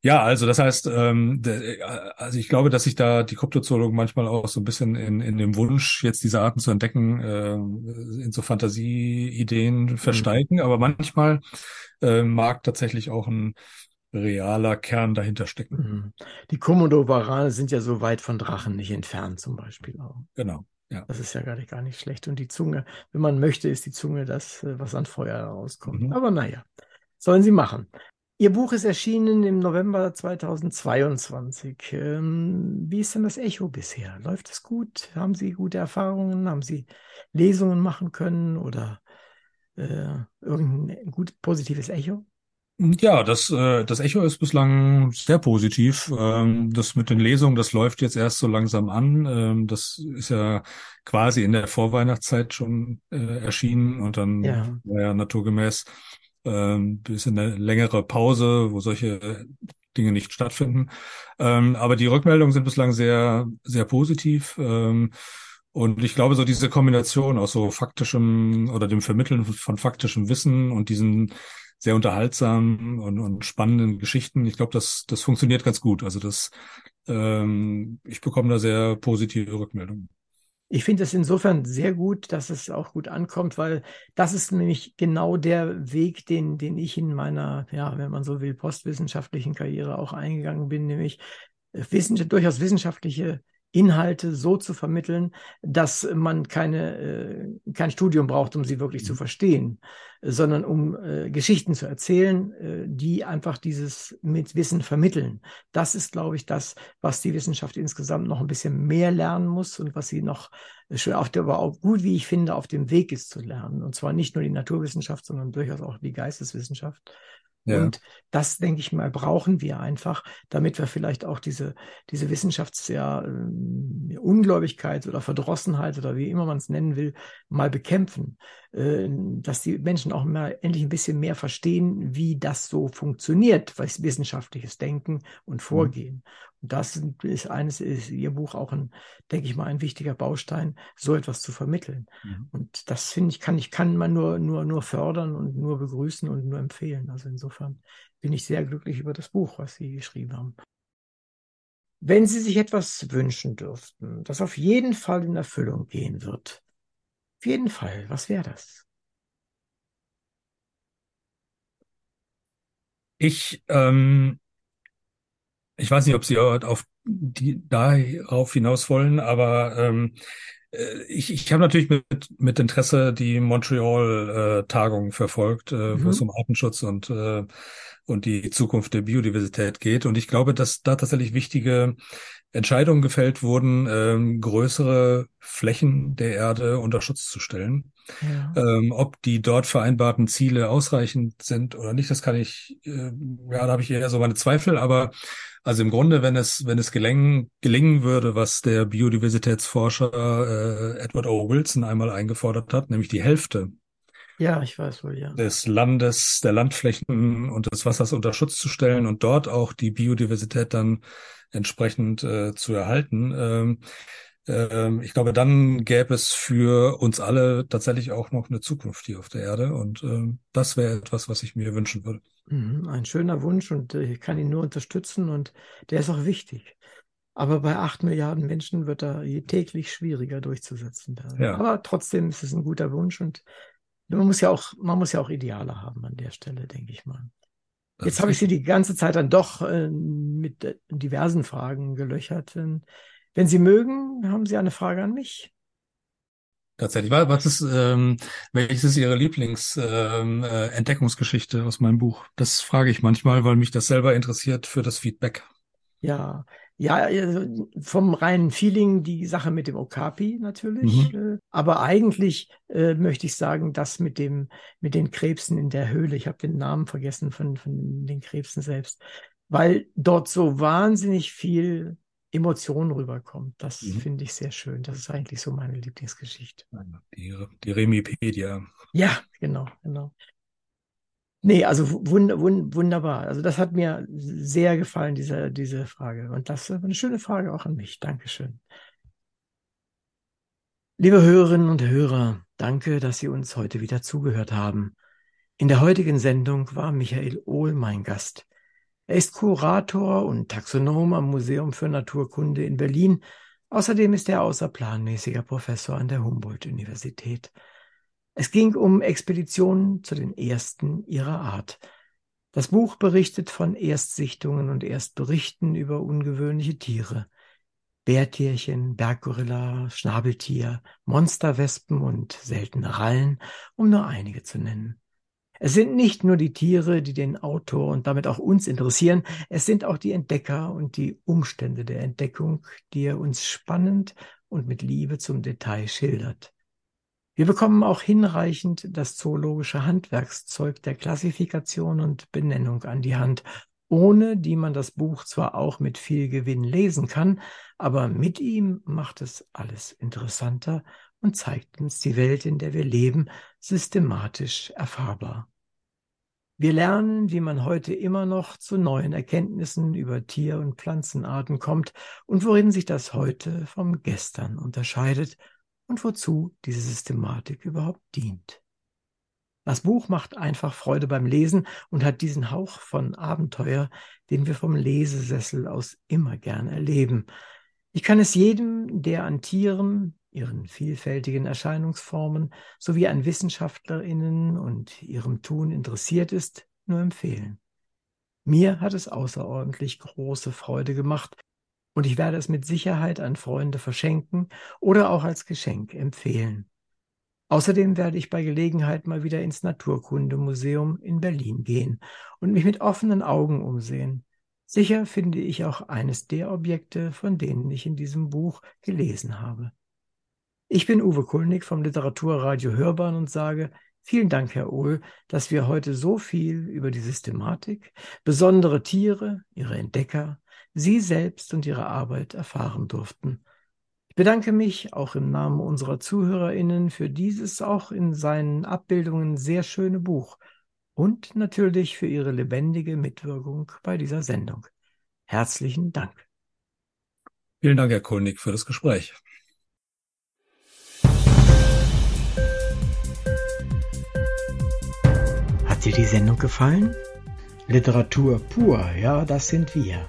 ja, also das heißt, ähm, de, also ich glaube, dass sich da die Kryptozoologen manchmal auch so ein bisschen in, in dem Wunsch, jetzt diese Arten zu entdecken, äh, in so Fantasieideen mhm. versteigen, aber manchmal äh, mag tatsächlich auch ein realer Kern dahinter stecken. Mhm. Die Komodo-Warane sind ja so weit von Drachen nicht entfernt, zum Beispiel auch. Genau. Ja. Das ist ja gar nicht, gar nicht schlecht. Und die Zunge, wenn man möchte, ist die Zunge das, äh, was an Feuer rauskommt. Mhm. Aber naja, sollen sie machen. Ihr Buch ist erschienen im November 2022. Ähm, wie ist denn das Echo bisher? Läuft es gut? Haben Sie gute Erfahrungen? Haben Sie Lesungen machen können oder äh, irgendein gut positives Echo? Ja, das, äh, das Echo ist bislang sehr positiv. Ähm, das mit den Lesungen, das läuft jetzt erst so langsam an. Ähm, das ist ja quasi in der Vorweihnachtszeit schon äh, erschienen und dann Ja. war ja naturgemäß ähm, bisschen eine längere Pause, wo solche Dinge nicht stattfinden. Ähm, aber die Rückmeldungen sind bislang sehr, sehr positiv. Ähm, und ich glaube, so diese Kombination aus so faktischem oder dem Vermitteln von faktischem Wissen und diesen sehr unterhaltsamen und, und spannenden Geschichten. Ich glaube, das, das funktioniert ganz gut. Also das, ähm, ich bekomme da sehr positive Rückmeldungen. Ich finde es insofern sehr gut, dass es auch gut ankommt, weil das ist nämlich genau der Weg, den, den ich in meiner, ja, wenn man so will, postwissenschaftlichen Karriere auch eingegangen bin, nämlich äh, wissen, durchaus wissenschaftliche Inhalte so zu vermitteln, dass man keine, äh, kein Studium braucht, um sie wirklich mhm. zu verstehen, sondern um äh, Geschichten zu erzählen, äh, die einfach dieses mit Wissen vermitteln. Das ist, glaube ich, das, was die Wissenschaft insgesamt noch ein bisschen mehr lernen muss und was sie noch schon auf der, aber auch gut, wie ich finde, auf dem Weg ist zu lernen. Und zwar nicht nur die Naturwissenschaft, sondern durchaus auch die Geisteswissenschaft. Ja. Und das, denke ich mal, brauchen wir einfach, damit wir vielleicht auch diese, diese Wissenschafts- ja, äh, Ungläubigkeit oder Verdrossenheit oder wie immer man es nennen will, mal bekämpfen. Äh, dass die Menschen auch mal endlich ein bisschen mehr verstehen, wie das so funktioniert, was wissenschaftliches Denken und mhm. Vorgehen. Mhm. Und das ist eines, ist Ihr Buch auch ein, denke ich mal, ein wichtiger Baustein, so etwas zu vermitteln. Mhm. Und das finde ich, kann ich, kann man nur, nur, nur fördern und nur begrüßen und nur empfehlen. Also insofern bin ich sehr glücklich über das Buch, was Sie geschrieben haben. Wenn Sie sich etwas wünschen dürften, das auf jeden Fall in Erfüllung gehen wird, auf jeden Fall, was wäre das? Ich ähm, ich weiß nicht, ob Sie auf die, darauf hinaus wollen, aber ähm, äh, ich, ich habe natürlich mit, mit Interesse die Montreal-Tagung äh, verfolgt, äh, mhm. wo es um Artenschutz und, äh, und die Zukunft der Biodiversität geht. Und ich glaube, dass da tatsächlich wichtige Entscheidungen gefällt wurden, ähm, größere Flächen der Erde unter Schutz zu stellen. Ja. Ähm, ob die dort vereinbarten Ziele ausreichend sind oder nicht, das kann ich, äh, ja, da habe ich eher so meine Zweifel, aber also im Grunde, wenn es, wenn es gelingen, gelingen würde, was der Biodiversitätsforscher äh, Edward O. Wilson einmal eingefordert hat, nämlich die Hälfte ja, ich weiß wohl, ja. Des Landes, der Landflächen und des Wassers unter Schutz zu stellen und dort auch die Biodiversität dann entsprechend äh, zu erhalten. Ähm, ähm, ich glaube, dann gäbe es für uns alle tatsächlich auch noch eine Zukunft hier auf der Erde und ähm, das wäre etwas, was ich mir wünschen würde. Mhm, ein schöner Wunsch und äh, ich kann ihn nur unterstützen und der ist auch wichtig. Aber bei acht Milliarden Menschen wird er täglich schwieriger durchzusetzen. Ja. Aber trotzdem ist es ein guter Wunsch und man muss ja auch, man muss ja auch Ideale haben an der Stelle, denke ich mal. Jetzt habe ich Sie die ganze Zeit dann doch äh, mit äh, diversen Fragen gelöchert. Wenn Sie mögen, haben Sie eine Frage an mich. Tatsächlich. Was ist, ähm, welches ist Ihre Lieblingsentdeckungsgeschichte ähm, äh, aus meinem Buch? Das frage ich manchmal, weil mich das selber interessiert für das Feedback. Ja, ja, also vom reinen Feeling die Sache mit dem Okapi natürlich. Mhm. Äh, aber eigentlich äh, möchte ich sagen, das mit dem, mit den Krebsen in der Höhle. Ich habe den Namen vergessen von, von den Krebsen selbst. Weil dort so wahnsinnig viel Emotion rüberkommt. Das mhm. finde ich sehr schön. Das ist eigentlich so meine Lieblingsgeschichte. Die, die Remipedia. Ja, genau, genau. Nee, also wund, wund, wunderbar. Also das hat mir sehr gefallen, diese, diese Frage. Und das ist eine schöne Frage auch an mich. Dankeschön. Liebe Hörerinnen und Hörer, danke, dass Sie uns heute wieder zugehört haben. In der heutigen Sendung war Michael Ohl mein Gast. Er ist Kurator und Taxonom am Museum für Naturkunde in Berlin. Außerdem ist er außerplanmäßiger Professor an der Humboldt-Universität. Es ging um Expeditionen zu den ersten ihrer Art. Das Buch berichtet von Erstsichtungen und Erstberichten über ungewöhnliche Tiere. Bärtierchen, Berggorilla, Schnabeltier, Monsterwespen und seltene Rallen, um nur einige zu nennen. Es sind nicht nur die Tiere, die den Autor und damit auch uns interessieren, es sind auch die Entdecker und die Umstände der Entdeckung, die er uns spannend und mit Liebe zum Detail schildert. Wir bekommen auch hinreichend das zoologische Handwerkszeug der Klassifikation und Benennung an die Hand, ohne die man das Buch zwar auch mit viel Gewinn lesen kann, aber mit ihm macht es alles interessanter und zeigt uns die Welt, in der wir leben, systematisch erfahrbar. Wir lernen, wie man heute immer noch zu neuen Erkenntnissen über Tier- und Pflanzenarten kommt und worin sich das heute vom Gestern unterscheidet und wozu diese Systematik überhaupt dient. Das Buch macht einfach Freude beim Lesen und hat diesen Hauch von Abenteuer, den wir vom Lesesessel aus immer gern erleben. Ich kann es jedem, der an Tieren, ihren vielfältigen Erscheinungsformen sowie an Wissenschaftlerinnen und ihrem Tun interessiert ist, nur empfehlen. Mir hat es außerordentlich große Freude gemacht, und ich werde es mit Sicherheit an Freunde verschenken oder auch als Geschenk empfehlen. Außerdem werde ich bei Gelegenheit mal wieder ins Naturkundemuseum in Berlin gehen und mich mit offenen Augen umsehen. Sicher finde ich auch eines der Objekte, von denen ich in diesem Buch gelesen habe. Ich bin Uwe Kulnig vom Literaturradio Hörbahn und sage, Vielen Dank, Herr Ohl, dass wir heute so viel über die Systematik, besondere Tiere, ihre Entdecker, Sie selbst und Ihre Arbeit erfahren durften. Ich bedanke mich auch im Namen unserer Zuhörerinnen für dieses auch in seinen Abbildungen sehr schöne Buch und natürlich für Ihre lebendige Mitwirkung bei dieser Sendung. Herzlichen Dank. Vielen Dank, Herr Koenig, für das Gespräch. Hat dir die Sendung gefallen? Literatur pur, ja, das sind wir